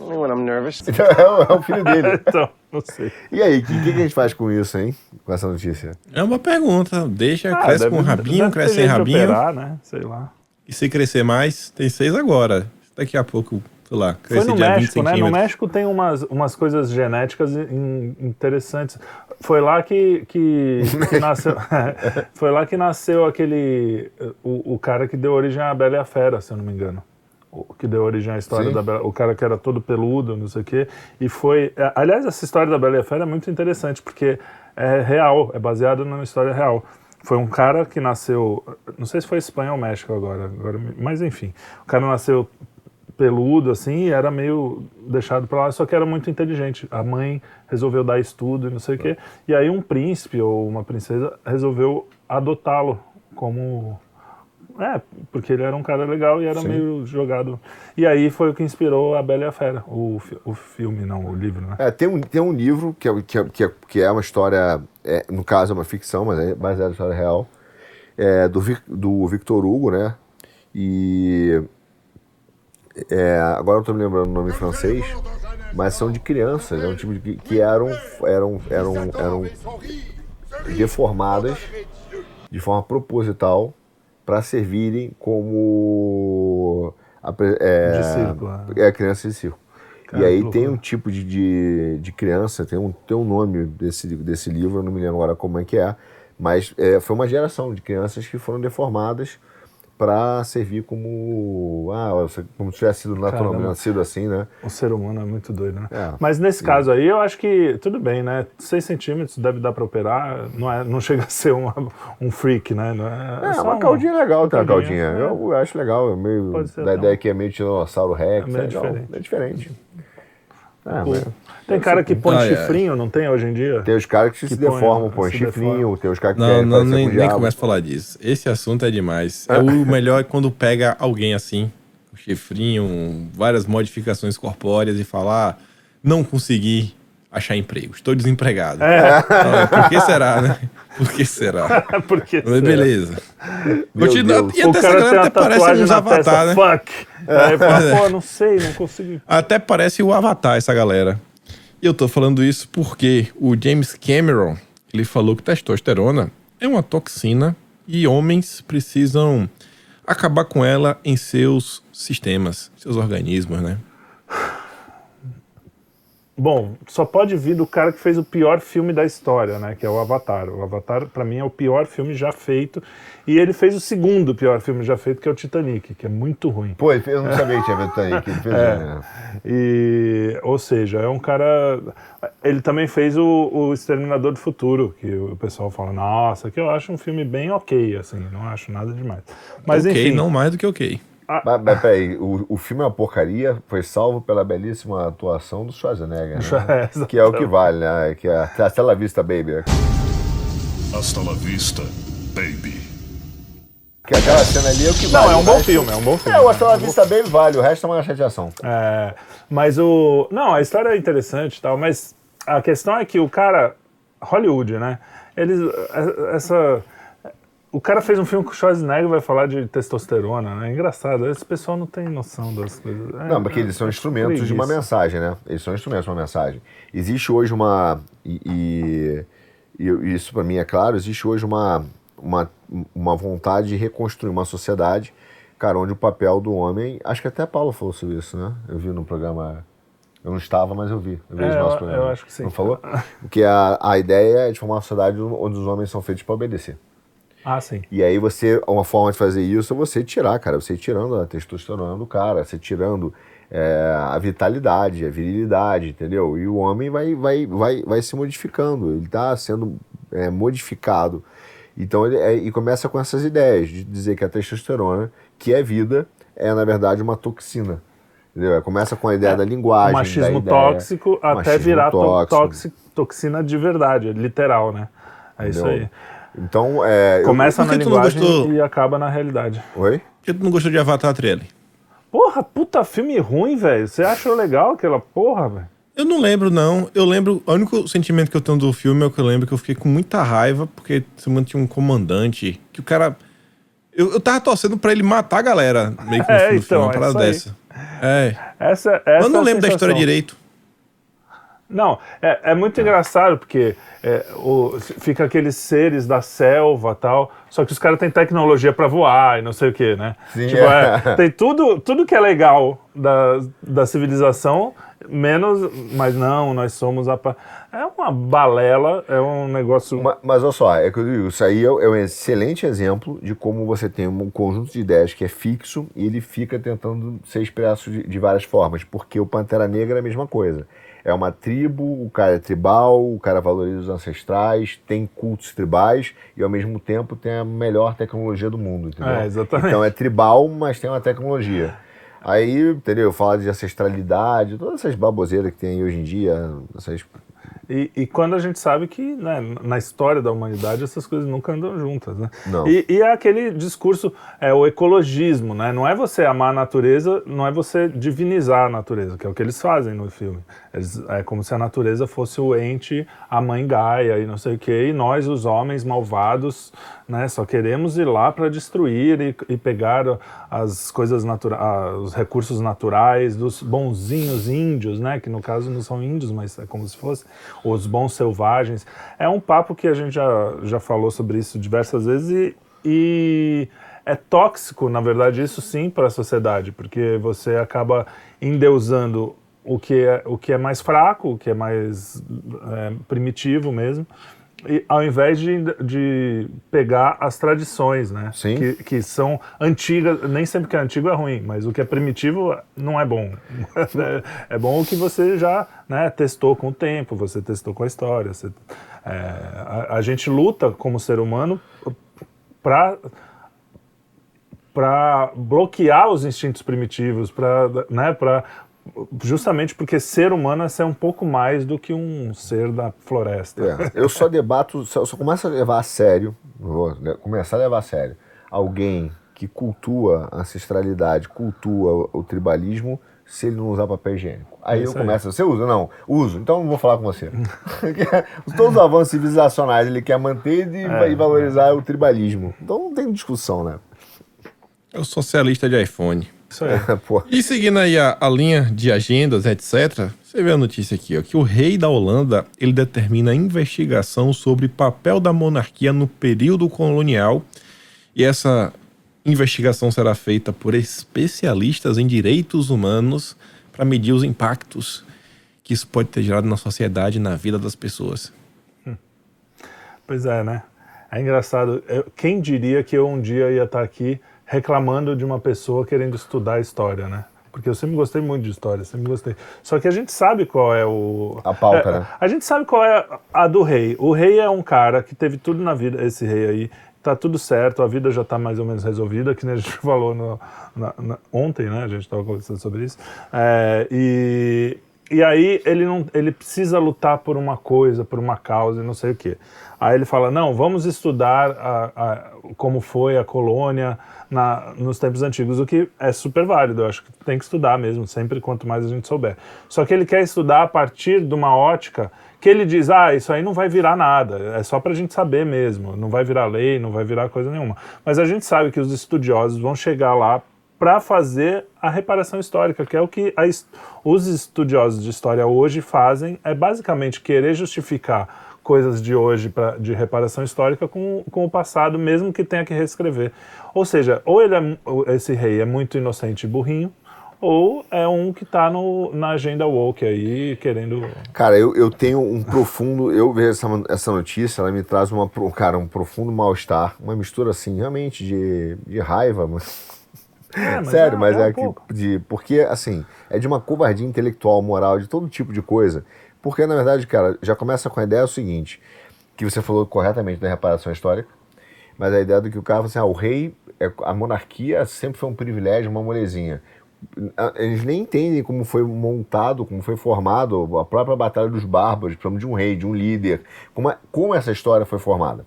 Only when I'm nervous. É o, é o filho dele. então, não sei. E aí, o que, que a gente faz com isso, hein? Com essa notícia? É uma pergunta. Deixa, Ah, cresce deve- com rabinho, cresce sem rabinho. Operar, né? Sei lá. E se crescer mais, tem seis agora. Daqui a pouco, sei lá, Foi no de 20 México, né? No. México tem umas, umas coisas genéticas in- interessantes. Foi lá que, que, que nasceu. foi lá que nasceu aquele. O, o cara que deu origem à Bela e a Fera, se eu não me engano. O que deu origem à história Sim. da Bela, o cara que era todo peludo, não sei o quê. E foi. é, Aliás, essa história da Bela e a Fera é muito interessante, porque é real, é baseada numa história real. Foi um cara que nasceu. Não sei se foi Espanha ou México agora, agora mas enfim. O cara nasceu peludo, assim, era meio deixado pra lá, só que era muito inteligente. A mãe resolveu dar estudo e não sei o quê. E aí um príncipe ou uma princesa resolveu adotá-lo como... É, porque ele era um cara legal e era Sim. meio jogado. E aí foi o que inspirou a Bela e a Fera, o, o filme, não, o livro, né? É, tem um, tem um livro que é, que é, que é, que é uma história, é, no caso é uma ficção, mas é baseado na história real, é, do, do Victor Hugo, né? E é, agora eu tô me lembrando o nome francês, mas são de crianças, é um de que, eram, eram, eram, eram deformadas de forma proposital para servirem como apre- é, De circo, né? é criança de circo. Cara, e aí tem um tipo de, de, de criança, tem um, tem um nome desse, desse livro, eu não me lembro agora como é que é, mas é, foi uma geração de crianças que foram deformadas para servir como ah, como se tivesse sido naturalmente nascido assim, né? O ser humano é muito doido, né? É. Mas nesse caso aí, eu acho que tudo bem, né? 6 centímetros deve dar pra operar, não, é, não chega a ser uma, um freak, né? Não é, É, só uma um- caldinha legal ter uma caldinha, caldinha. é. Eu acho legal, é meio da ideia um- que é meio tiranossauro rex. É meio legal, diferente. É diferente. É, mas Tem cara que põe Ai, ai. chifrinho, não tem hoje em dia? tem os caras que, se põe- deformam, põe se chifrinho, deformam. tem os caras que Não, não nem, nem começa a falar disso. Esse assunto é demais. É o melhor é quando pega alguém assim, com chifrinho, várias modificações corpóreas e falar, não consegui achar emprego, estou desempregado. É. Então, por que será, né? Por que será? Porque Mas beleza. Continua-. E até essa galera até parece uns avatar, né? fuck. Aí fala, pô, não sei, não consigo. Até parece o Avatar, essa galera. E eu tô falando isso porque o James Cameron, ele falou que testosterona é uma toxina e homens precisam acabar com ela em seus sistemas, seus organismos, né? Bom, só pode vir do cara que fez o pior filme da história, né? Que é o Avatar. O Avatar, pra mim, é o pior filme já feito. E ele fez o segundo pior filme já feito, que é o Titanic, que é muito ruim. Pô, eu não sabia que tinha feito Titanic. Ele fez, É. né? E, ou seja, é um cara. Ele também fez o, o Exterminador do Futuro, que o pessoal fala, nossa, que eu acho um filme bem ok, assim, não acho nada demais. Mas ok, enfim. não mais do que ok. Mas, mas peraí, o, o filme é uma porcaria, foi salvo pela belíssima atuação do Schwarzenegger, né? É, que é o que vale, né? Que é Hasta la vista, baby. Hasta la vista, baby. Que aquela cena ali é o que Não, vale. é um bom resto- filme, é um bom filme. É, o Hasta la vista, baby vale, o resto é uma chateação. É, mas o. Não, a história é interessante e tal, mas a questão é que o cara. Hollywood, né? Eles. é- Essa. O cara fez um filme com o Schwarzenegger vai falar de testosterona, né? É engraçado. Esse pessoal não tem noção das coisas. É, Não, porque eles são é instrumentos de uma mensagem, né? Eles são instrumentos de uma mensagem. Existe hoje uma. E, e- e isso para mim é claro, existe hoje uma, uma, uma vontade de reconstruir uma sociedade, cara, onde o papel do homem. Acho que até Paulo falou sobre isso, né? Eu vi no programa. Eu não estava, mas eu vi. Eu vi É, os nossos eu- programas. eu acho que sim. Não falou? Porque a, a ideia é de formar uma sociedade onde os homens são feitos para obedecer. Ah, sim. E aí você, uma forma de fazer isso é você tirar, cara, você ir tirando a testosterona do cara, você tirando é, a vitalidade, a virilidade, entendeu? E o homem vai, vai, vai, vai se modificando, ele está sendo é, modificado. Então ele é, e começa com essas ideias de dizer que a testosterona, que é vida, é na verdade uma toxina. Entendeu? Começa com a ideia da linguagem, machismo da ideia, tóxico até machismo virar tóxico. toxi- toxina de verdade, é literal, né? É isso Entendeu? aí. Então, é, eu- Começa por na linguagem gostou? e acaba na realidade. Oi? Por que tu não gostou de Avatar trailer? Porra, puta filme ruim, velho. Você achou legal aquela porra, velho? Eu não lembro, não. Eu lembro. O único sentimento que eu tenho do filme é o que eu lembro que eu fiquei com muita raiva, porque se tinha um comandante que o cara. Eu, eu tava torcendo pra ele matar a galera, meio que no É, do então, filme, uma é parada isso aí. dessa. É. Essa, essa eu não é lembro da história direito. Não, é, é muito engraçado porque é, o- fica aqueles seres da selva tal, só que os caras têm tecnologia pra voar e não sei o que, né? Sim, Tipo, é. é, tem tudo, tudo que é legal da, da civilização, menos, mas não, nós somos a. É uma balela, é um negócio. Ma- Mas olha só, é que eu digo, isso aí é é um excelente exemplo de como você tem um conjunto de ideias que é fixo e ele fica tentando ser expresso de, de várias formas, porque o Pantera Negra é a mesma coisa. É uma tribo, o cara é tribal, o cara valoriza os ancestrais, tem cultos tribais e ao mesmo tempo tem a melhor tecnologia do mundo, entendeu? É, exatamente. Então é tribal, mas tem uma tecnologia. Aí, entendeu? Fala de ancestralidade, todas essas baboseiras que tem aí hoje em dia, essas E, e quando a gente sabe que né, na história da humanidade essas coisas nunca andam juntas, né? E, e é aquele discurso, é o ecologismo, né? Não é você amar a natureza, não é você divinizar a natureza, que é o que eles fazem no filme. Eles- é como se a natureza fosse o ente, a mãe Gaia e não sei o quê, e nós, os homens malvados, né? Só queremos ir lá para destruir e, e pegar as coisas naturais, os recursos naturais dos bonzinhos índios, né? Que no caso não são índios, mas é como se fosse os bons selvagens. É um papo que a gente já, já falou sobre isso diversas vezes e, e é tóxico, na verdade, isso sim para a sociedade, porque você acaba endeusando o que é, o que é mais fraco, o que é mais é, primitivo mesmo, e, ao invés de, de pegar as tradições, né? Sim. Que, que são antigas, nem sempre que é antigo é ruim, mas o que é primitivo não é bom. é bom o que você já né, testou com o tempo, você testou com a história. você- é, a, a gente luta como ser humano para para bloquear os instintos primitivos, para né, para justamente porque ser humano é ser um pouco mais do que um ser da floresta. É, eu só debato, só, só começo a levar a sério, vou né, começar a levar a sério, alguém que cultua a ancestralidade, cultua o, tribalismo, se ele não usar papel higiênico. Aí É eu isso aí. começo, você usa? Não, uso, então não vou falar com você. Todos os avanços civilizacionais ele quer manter e, É, e valorizar o tribalismo. Então não tem discussão, né? É o socialista de iPhone. Isso aí. E seguindo aí a, a linha de agendas, etc., você vê a notícia aqui, ó, que o rei da Holanda, ele determina a investigação sobre papel da monarquia no período colonial, e essa investigação será feita por especialistas em direitos humanos para medir os impactos que isso pode ter gerado na sociedade, na vida das pessoas. Pois é, né? É engraçado. Eu- quem diria que eu um dia ia estar aqui reclamando de uma pessoa querendo estudar história, né? Porque eu sempre gostei muito de história, sempre gostei. Só que a gente sabe qual é o. A pauta, é, né? A gente sabe qual é a do rei. O rei é um cara que teve tudo na vida, esse rei aí. Tá tudo certo, a vida já tá mais ou menos resolvida, que nem a gente falou no- na- na- ontem, né? A gente estava conversando sobre isso. É, e, e aí ele não ele precisa lutar por uma coisa, por uma causa e não sei o quê. Aí ele fala: não, vamos estudar a- a- como foi a colônia na- nos tempos antigos, o que é super válido. Eu acho que tem que estudar mesmo, sempre quanto mais a gente souber. Só que ele quer estudar a partir de uma ótica que ele diz: ah, isso aí não vai virar nada, é só pra gente saber mesmo, não vai virar lei, não vai virar coisa nenhuma. Mas a gente sabe que os estudiosos vão chegar lá para fazer a reparação histórica, que é o que a os estudiosos de história hoje fazem, é basicamente querer justificar coisas de hoje pra, de reparação histórica com, com o passado, mesmo que tenha que reescrever. Ou seja, ou ele é, esse rei é muito inocente e burrinho, ou é um que está na agenda woke aí, querendo... Cara, eu, eu tenho um profundo. Eu vejo essa, essa notícia, ela me traz uma, cara, um profundo mal-estar, uma mistura assim, realmente de, de raiva, mas. É, Sério, é- mas é é, um que. De, porque, assim, é de uma covardia intelectual, moral, de todo tipo de coisa. Porque, na verdade, cara, já começa com a ideia seguinte: que você falou corretamente da reparação histórica, mas a ideia do que o cara assim, ah, o rei, é- a monarquia sempre foi um privilégio, uma molezinha. Eles nem entendem como foi montado, como foi formado a própria Batalha dos Bárbaros, precisamos de um rei, de um líder, como, a- como essa história foi formada.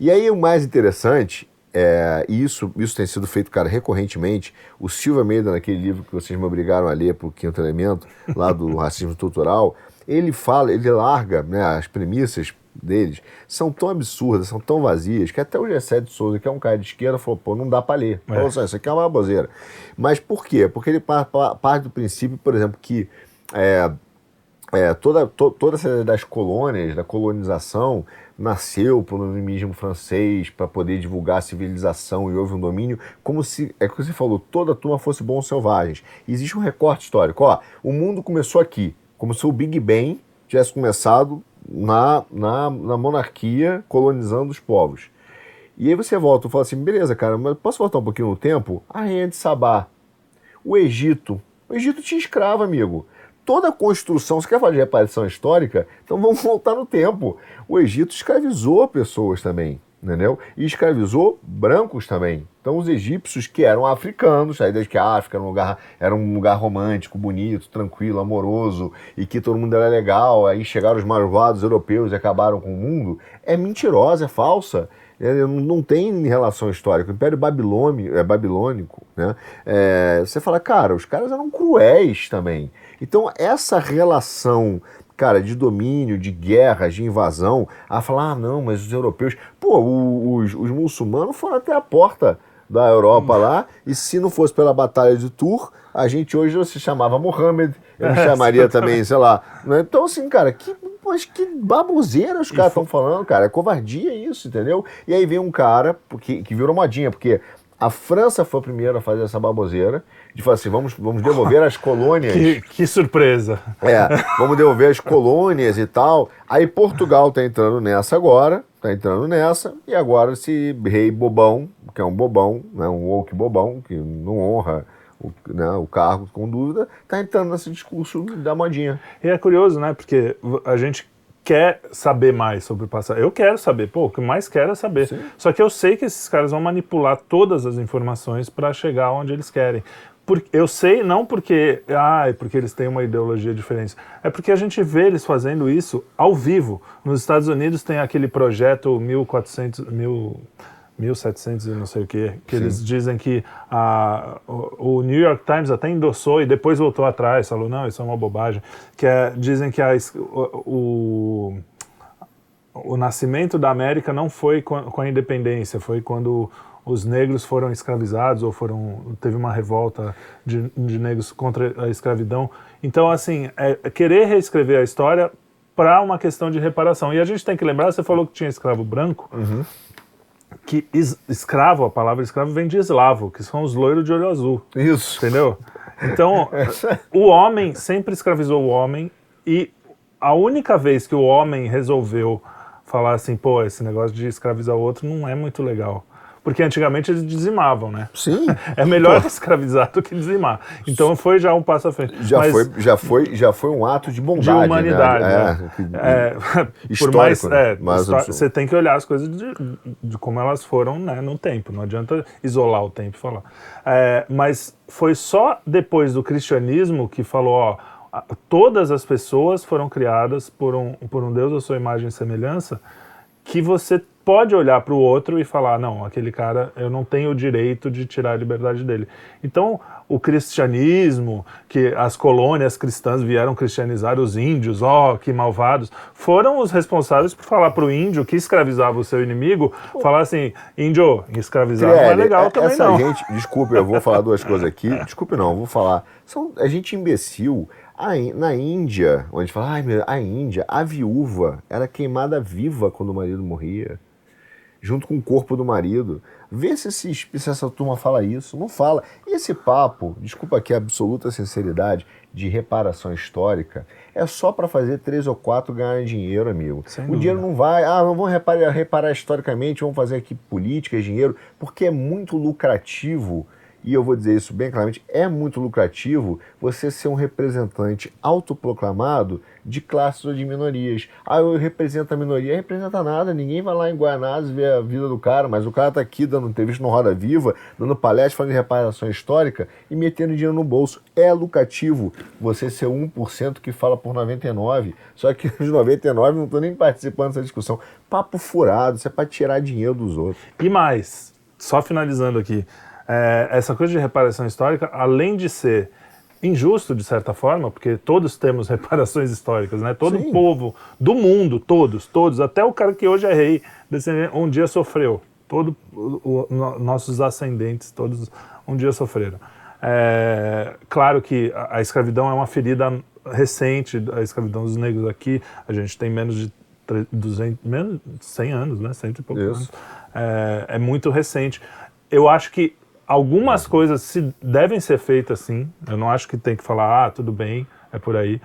E aí o mais interessante, é, e isso, isso tem sido feito, cara, recorrentemente, o Silva Meida, naquele livro que vocês me obrigaram a ler pro Quinto Elemento, lá do racismo estrutural, ele fala, ele larga né, as premissas deles, são tão absurdas, são tão vazias, que até o Gessé de Souza, que é um cara de esquerda, falou, pô, não dá para ler. Falou assim, isso aqui é uma baboseira. Mas por quê? Porque ele pa- pa- parte do princípio, por exemplo, que é, é, toda, to, toda essa das colônias, da colonização, nasceu pelo animismo francês para poder divulgar a civilização e houve um domínio, como se, é o que você falou, toda a turma fosse bons selvagens. Existe um recorte histórico. Ó, o mundo começou aqui, como se o Big Bang tivesse começado na, na, na monarquia colonizando os povos. E aí você volta e fala assim, beleza, cara, mas posso voltar um pouquinho no tempo? A rainha de Sabá, o Egito. O Egito tinha escravo, amigo. Toda a construção, você quer falar de reparação histórica? Então vamos voltar no tempo. O Egito escravizou pessoas também, entendeu? E escravizou brancos também. Então os egípcios que eram africanos, aí desde que a África era um lugar, era um lugar romântico, bonito, tranquilo, amoroso, e que todo mundo era legal, aí chegaram os malvados europeus e acabaram com o mundo, é mentirosa, é falsa. É, não- tem relação histórica. O Império Babilônio, é babilônico, né? É, você fala, cara, os caras eram cruéis também. Então, essa relação, cara, de domínio, de guerra, de invasão, a falar, ah, não, mas os europeus. Pô, os, os muçulmanos foram até a porta da Europa lá, e se não fosse pela Batalha de Tours, a gente hoje não se chamava Mohammed, eu me É, chamaria também, sei lá. né? Então, assim, cara, que, mas que baboseira os caras estão falando, cara. É covardia isso, entendeu? E aí vem um cara que, que virou modinha, porque a França foi a primeira a fazer essa baboseira, de falar assim, vamos, vamos devolver as colônias. Que, que surpresa. É, vamos devolver as colônias e tal. Aí Portugal tá entrando nessa agora, tá entrando nessa, e agora esse rei bobão, que é um bobão, né, um woke bobão, que não honra o, né, o cargo com dúvida, tá entrando nesse discurso da modinha. E é curioso, né? Porque a gente quer saber mais sobre o passado. Eu quero saber, pô, o que eu mais quero é saber. Só que eu sei que esses caras vão manipular todas as informações para chegar onde eles querem. Por, eu sei, não porque, ah, é porque eles têm uma ideologia diferente. É porque a gente vê eles fazendo isso ao vivo. Nos Estados Unidos tem aquele projeto 1400, mil, 1700 e não sei o quê, que eles dizem que a, o, o New York Times até endossou e depois voltou atrás, falou, não, isso é uma bobagem. Que é, dizem que a, o, o, o nascimento da América não foi com a, com a independência, foi quando os negros foram escravizados ou foram teve uma revolta de, de negros contra a escravidão. Então, assim, é, é querer reescrever a história para uma questão de reparação. E a gente tem que lembrar, você falou que tinha escravo branco, que es- escravo, a palavra escravo vem de eslavo, que são os loiros de olho azul. Isso. Entendeu? Então, o homem sempre escravizou o homem E a única vez que o homem resolveu falar assim, pô, esse negócio de escravizar o outro não é muito legal. Porque antigamente eles dizimavam, né? Sim. É melhor escravizar do que dizimar. Então foi já um passo à frente. Já, Mas foi, já, foi, já foi um ato de bondade. de humanidade. Né? né? É, É, por mais, né? é, você tem que olhar as coisas de, de como elas foram né, no tempo. Não adianta isolar o tempo e falar. É, mas foi só depois do cristianismo que falou, ó, a- todas as pessoas foram criadas por um, por um Deus à sua imagem e semelhança, que você pode olhar para o outro e falar, não, aquele cara, eu não tenho o direito de tirar a liberdade dele. Então, o cristianismo, que as colônias cristãs vieram cristianizar os índios, ó, que malvados, foram os responsáveis por falar para o índio que escravizava o seu inimigo, falar assim, índio, escravizar não é legal é- também essa não. gente, desculpe, eu vou falar duas coisas aqui. Desculpe não, eu vou falar. São a gente imbecil. A na Índia, onde fala, ai meu, a Índia, a viúva era queimada viva quando o marido morria, junto com o corpo do marido. Vê se, esse, se essa turma fala isso. Não fala. E esse papo, desculpa aqui a absoluta sinceridade, de reparação histórica, é só para fazer três ou quatro ganhar dinheiro, amigo. Sem o dúvida. dinheiro não vai, ah, não vamos reparar, reparar historicamente, vamos fazer aqui política, dinheiro, porque é muito lucrativo, e eu vou dizer isso bem claramente, é muito lucrativo você ser um representante autoproclamado de classes ou de minorias. Ah, eu represento a minoria, representa nada, ninguém vai lá em Guianazes ver a vida do cara, mas o cara tá aqui dando entrevista no Roda Viva, dando palestra, falando de reparação histórica e metendo dinheiro no bolso. É lucrativo você ser 1% que fala por 99%, só que os 99% não estão nem participando dessa discussão. Papo furado, isso é para tirar dinheiro dos outros. E mais, só finalizando aqui, é, essa coisa de reparação histórica, além de ser injusto de certa forma, porque todos temos reparações históricas, né? Todo Sim. povo do mundo, todos, todos, até o cara que hoje é rei, um dia sofreu. Todo o, o- no- nossos ascendentes, todos um dia sofreram. É, claro que a, a escravidão é uma ferida recente, a escravidão dos negros aqui, a gente tem menos de tre- 200, menos de 100 anos, né? Cento e poucos anos. É, é muito recente. Eu acho que algumas coisas se devem ser feitas sim. Eu não acho que tem que falar, ah, tudo bem, é por aí.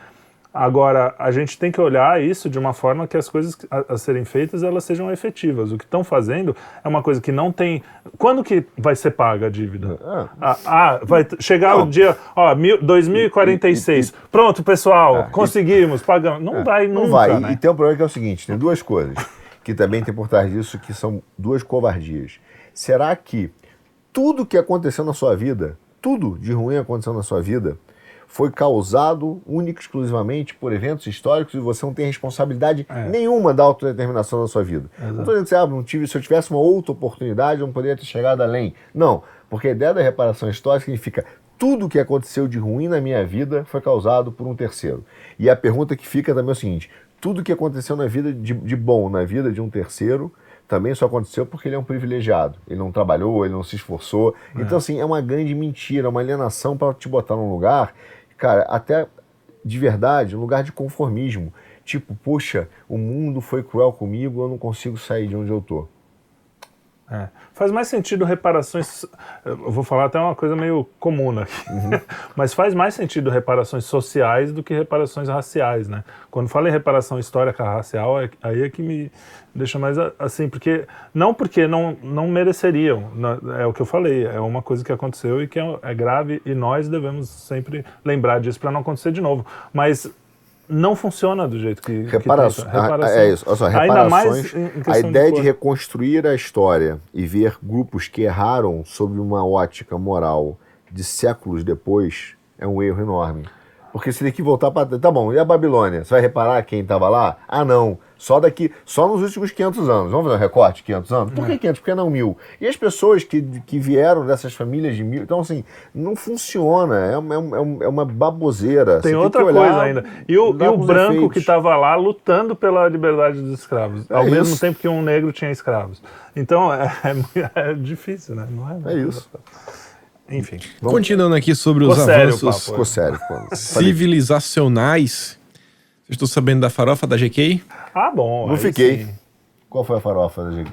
Agora, a gente tem que olhar isso de uma forma que as coisas a, a serem feitas elas sejam efetivas. O que estão fazendo é uma coisa que não tem. Quando que vai ser paga a dívida? Ah, ah, vai t- chegar o dia, ó, mil, 2046. Pronto, pessoal, Ah, e- conseguimos, pagamos. Não vai Não nunca, vai. né? E tem um problema que é o seguinte: tem duas coisas que também tem por trás disso, que são duas covardias. Será que tudo que aconteceu na sua vida, tudo de ruim aconteceu na sua vida, foi causado única e exclusivamente por eventos históricos e você não tem responsabilidade É. nenhuma da autodeterminação da sua vida. Não estou dizendo que ah, não tive, se eu tivesse uma outra oportunidade, eu não poderia ter chegado além. Não, porque a ideia da reparação histórica significa tudo que aconteceu de ruim na minha vida foi causado por um terceiro. E a pergunta que fica também é o seguinte: tudo que aconteceu na vida de, de bom na vida de um terceiro também só aconteceu porque ele é um privilegiado. Ele não trabalhou, ele não se esforçou. Então, assim, é uma grande mentira, uma alienação para te botar num lugar, cara, até de verdade, um lugar de conformismo. Tipo, poxa, o mundo foi cruel comigo, eu não consigo sair de onde eu tô. É. Faz mais sentido reparações. Eu vou falar até uma coisa meio comum aqui. Mas faz mais sentido reparações sociais do que reparações raciais, né? Quando fala em reparação histórica racial, é- aí é que me deixa mais assim, porque. Não porque não, não mereceriam. na- É o que eu falei, é uma coisa que aconteceu e que é, é grave e nós devemos sempre lembrar disso para não acontecer de novo. Mas. Não funciona do jeito que. que Reparações. tenta. Reparação. É isso. Olha só, Ainda mais reparações. a ideia de cor. reconstruir a história e ver grupos que erraram sob uma ótica moral de séculos depois é um erro enorme. Porque você tem que voltar para. Tá bom, e a Babilônia? Você vai reparar quem estava lá? Ah, não. Só daqui. Só nos últimos 500 anos. Vamos fazer um recorte? 500 anos? Por que 500? Por que não mil? E as pessoas que, que vieram dessas famílias de mil. Então, assim, não funciona. É uma, é uma, é uma baboseira. Tem Você outra coisa ainda. E o, e o branco efeitos. que estava lá lutando pela liberdade dos escravos, ao É mesmo isso. tempo que um negro tinha escravos. Então é, é é difícil, né? Não é, É isso. Enfim. Continuando aqui sobre os sério avanços papo, sério. Civilizacionais. Vocês estão sabendo da farofa da GK? Ah, bom. Não fiquei. sim. Qual foi a farofa da GK?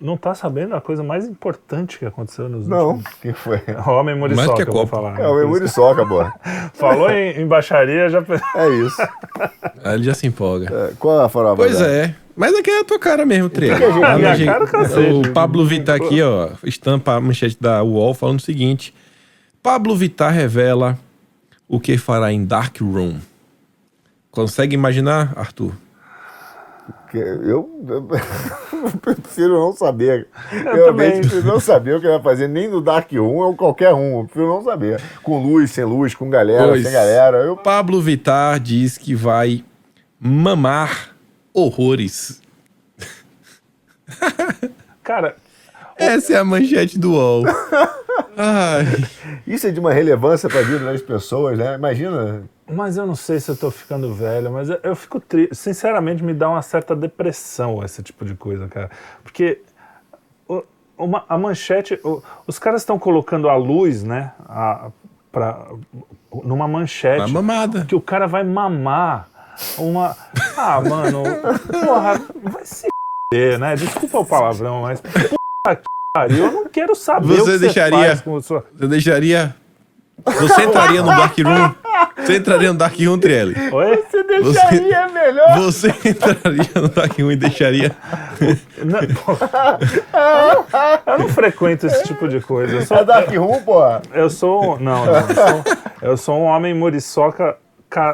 Não tá sabendo a coisa mais importante que aconteceu nos Não, últimos... o que foi? O homem muriçoca, Mais que a eu vou Copa. falar. É o Memuriçoca, pô. Falou em, em baixaria, já... É isso. Aí ele já se empolga. É, Qual é a farofa? Pois dela? é. Mas aqui é a tua cara mesmo, que é gente? Lá na Minha gente- cara, cacete. O Pablo Vittar aqui, ó, estampa a manchete da UOL falando o seguinte. Pablo Vittar revela o que fará em Dark Room. Consegue imaginar, Arthur? Que Eu, eu prefiro não saber. Eu Realmente, também. prefiro não saber o que vai fazer nem no Dark 1 ou qualquer um. Eu prefiro não saber. Com luz, sem luz, com galera, Pois. sem galera. Eu, Pablo Vittar diz que vai mamar horrores. Cara, Essa é a manchete do UOL. Ai. isso é de uma relevância para a vida das pessoas, né? Imagina. mas eu não sei se eu tô ficando velho, mas eu, eu fico triste. Sinceramente, me dá uma certa depressão esse tipo de coisa, cara. Porque o- uma- a manchete. o- os caras estão colocando a luz, né? A, pra, numa manchete. Uma mamada. Que o cara vai mamar uma. Ah, mano. Porra, vai se f***, né? Desculpa o palavrão, mas. Eu não quero saber Você o que deixaria- você faz com a sua. Você deixaria. Você entraria no Dark Room? Você entraria no Dark Room, Trielli? Oi? Você deixaria melhor. Você entraria no Dark Room e deixaria. Não, eu não frequento esse tipo de coisa. Eu É sou, Dark Room, pô. eu sou não, não, eu, sou, eu sou um homem muriçoca ca-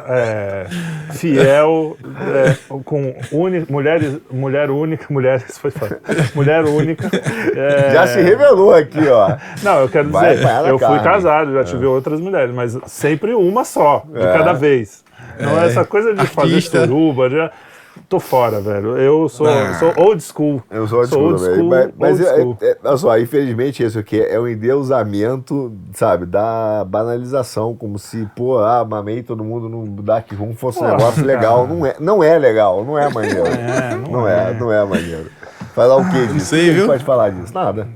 é, fiel, é, com uni, mulheres, mulher única, mulheres foi foda. mulher única. é, Já se revelou aqui, ó. Não, eu quero Vai dizer, eu fui carne. casado, já tive outras mulheres, mas sempre uma só, de É. cada vez. Não é essa coisa de fazer Artista. suruba, já tô fora, velho. Eu sou, Ah. sou old school. Eu sou old Sou school old school, Mas, mas old é- school. é- olha só, infelizmente isso aqui é um endeusamento, sabe, da banalização, como se, pô, ah, mamei todo mundo no Dark Room fosse um Porra, negócio legal. Não é, não é legal, não é maneiro. É, não, não é. é. não é maneiro. Falar o quê disso? sei, O que a gente viu? pode falar disso? Nada.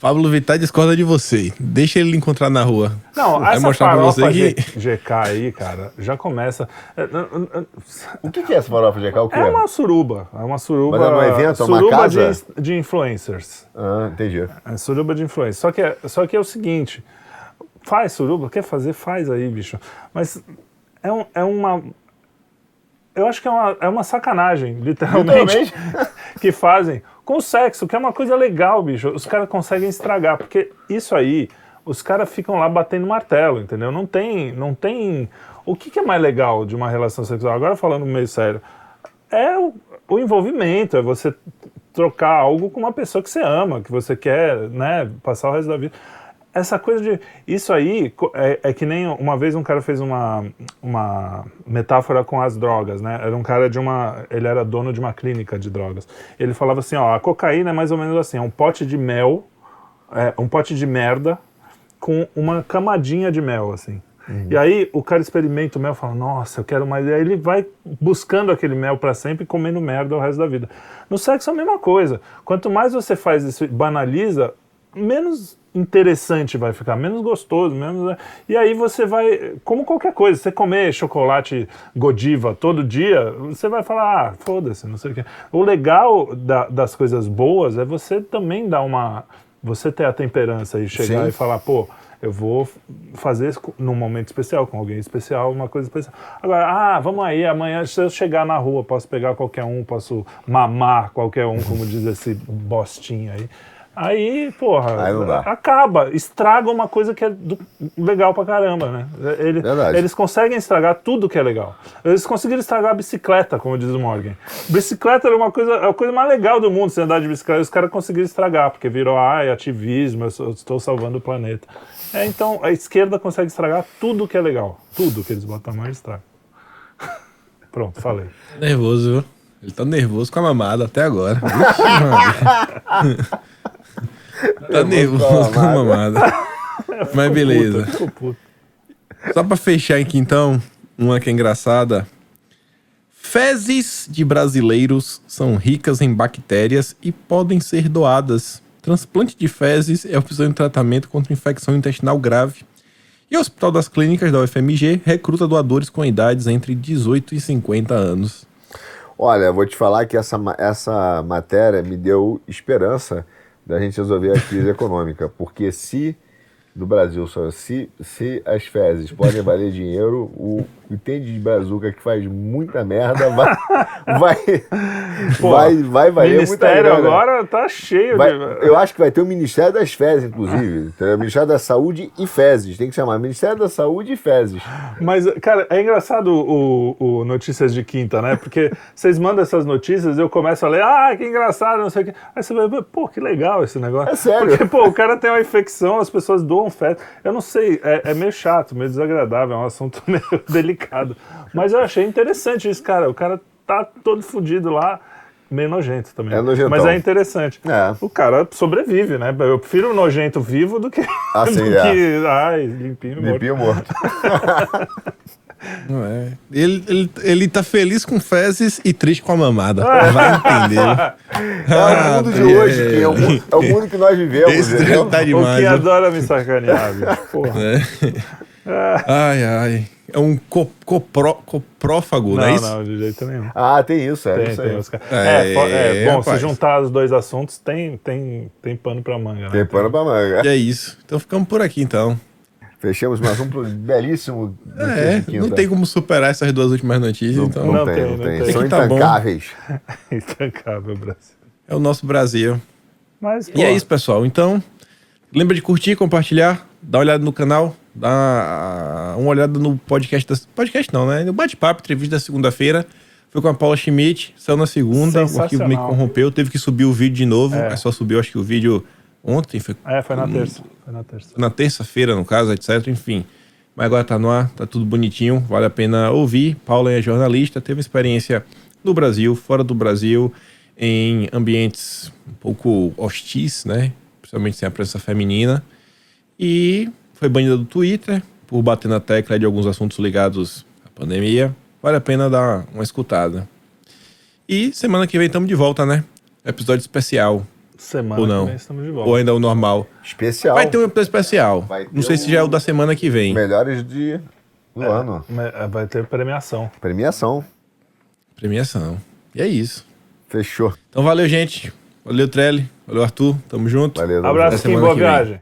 Pablo Vittar discorda de você. Deixa ele encontrar na rua. Não, Vai essa mostrar pra farofa você que. GK aí, cara, já começa. É, O que que é essa farofa de cá? O que é uma suruba. É uma suruba. Mas é num evento, é uma suruba casa? De, de influencers. Ah, entendi. É suruba de influencers. Só que, é, só que é o seguinte: faz suruba, quer fazer, faz aí, bicho. Mas é, um- é uma. Eu acho que é uma, é uma sacanagem, literalmente, Literalmente. que fazem com sexo, que é uma coisa legal, bicho. Os caras conseguem estragar, porque isso aí, os caras ficam lá batendo martelo, entendeu? Não tem. Não tem. O que, que é mais legal de uma relação sexual? Agora falando meio sério, é o, o envolvimento, é você trocar algo com uma pessoa que você ama, que você quer, né, passar o resto da vida. Essa coisa de. Isso aí é, é que nem uma vez um cara fez uma, uma metáfora com as drogas, né? Era um cara de uma. Ele era dono de uma clínica de drogas. Ele falava assim: ó, a cocaína é mais ou menos assim: é um pote de mel, é, um pote de merda com uma camadinha de mel, assim. E aí o cara experimenta o mel e fala, nossa, eu quero mais. E aí ele vai buscando aquele mel pra sempre e comendo merda o resto da vida. No sexo é a mesma coisa. Quanto mais você faz isso, e banaliza, menos interessante vai ficar, menos gostoso, menos. E aí você vai, como qualquer coisa, você comer chocolate Godiva todo dia, você vai falar, ah, foda-se, não sei o quê. O legal da- das coisas boas é você também dar uma. Você ter a temperança e chegar Sim. e falar, pô, eu vou fazer isso num momento especial, com alguém especial, uma coisa especial. Agora, ah, vamos aí, amanhã, se eu chegar na rua, posso pegar qualquer um, posso mamar qualquer um, como diz esse bostinho aí. Aí, porra, Aí não dá. acaba, estraga uma coisa que é do- legal pra caramba, né? Ele- Verdade. eles conseguem estragar tudo que é legal. Eles conseguiram estragar a bicicleta, como diz o Morgan. Bicicleta era uma coisa, a coisa mais legal do mundo, você andar de bicicleta. Os caras conseguiram estragar, porque virou, ai, ativismo, eu, sou- eu estou salvando o planeta. É, então, a esquerda consegue estragar tudo que é legal. Tudo que eles botam a mão, eles estragam. Pronto, falei. Nervoso, viu? Ele tá nervoso com a mamada até agora. Maria. tá nervoso com a mamada. Mas beleza. Puto. Só pra fechar aqui então, uma que é engraçada. Fezes de brasileiros são ricas em bactérias e podem ser doadas. Transplante de fezes é opção de tratamento contra infecção intestinal grave. E o Hospital das Clínicas da UFMG recruta doadores com idades entre 18 e 50 anos. Olha, vou te falar que essa, ma- essa matéria me deu esperança da gente resolver a crise econômica. Porque se no Brasil só se, se as fezes podem valer dinheiro, o entende de brazuca que faz muita merda vai vai Pô, vai, vai muita Ministério agora tá cheio Vai- de. eu acho que vai ter o Ministério das Fezes, inclusive. entendeu? Ministério da Saúde e Fezes. Tem que chamar Ministério da Saúde e Fezes. Mas, cara, é engraçado o, o Notícias de Quinta, né? Porque vocês mandam essas notícias eu começo a ler, ah, que engraçado, não sei o quê. Aí você vai pô, que legal esse negócio. É sério. Porque, pô, o cara tem uma infecção, as pessoas doam fezes. Eu não sei, é, é meio chato, meio desagradável, é um assunto meio delicado. Mas eu achei interessante isso, cara. O cara tá todo fudido lá. Meio nojento também. É nojentão. Mas é interessante. É. O cara sobrevive, né? Eu prefiro o nojento vivo do que. Ah, sim, do é. que ai, limpinho e morto. Limpinho morto. Não é. Ele, ele, ele tá feliz com fezes e triste com a mamada. Vai entender. É o mundo de hoje, que é o, mu- é o mundo que nós vivemos. Esse tá O demais. que viu? adora me sacanear. Porra. É. Ai, ai. É um co, copró, coprófago, não, é Não, isso? não, de jeito nenhum. Ah, tem isso, é Tem, isso tem os. É, É, é, bom, rapaz. se juntar os dois assuntos, tem, tem, tem pano pra manga, né? Tem pano pra manga. E é isso. Então ficamos por aqui, então. Fechamos mais um pro belíssimo. É, de Quinta. não tem como superar essas duas últimas notícias, Não, então não Não tem, tem, não não tem. tem. São Que tá intancáveis. Intancável, Brasil. é o nosso Brasil. Mas, E é isso, pessoal. Então, lembra de curtir, compartilhar, dar uma olhada no canal, dar uma olhada no podcast. Da, podcast não, né? No bate-papo, entrevista da segunda-feira. Foi com a Paula Schmidt, saiu na segunda, o arquivo meio que corrompeu, teve que subir o vídeo de novo. É. É. só subiu, acho que o vídeo ontem, foi É, foi na terça. Foi na terça. na terça-feira, no caso, etc. Enfim. Mas agora tá no ar, tá tudo bonitinho, vale a pena ouvir. Paula é jornalista, teve experiência no Brasil, fora do Brasil, em ambientes um pouco hostis, né? Principalmente sem a presença feminina. E foi banida do Twitter por bater na tecla de alguns assuntos ligados à pandemia. Vale a pena dar uma escutada. E semana que vem estamos de volta, né? Episódio especial. Semana Ou não. que vem estamos de volta. Ou ainda é o normal. Especial. Vai ter um episódio especial. Não sei se um- já é o da semana que vem. Melhores de, do ano. Mas, é, Vai ter premiação. Premiação. Premiação. E é isso. Fechou. Então valeu, gente. Valeu, Trelli. Valeu, Arthur. Tamo junto. Valeu. Abraço, Kim. Boa viagem.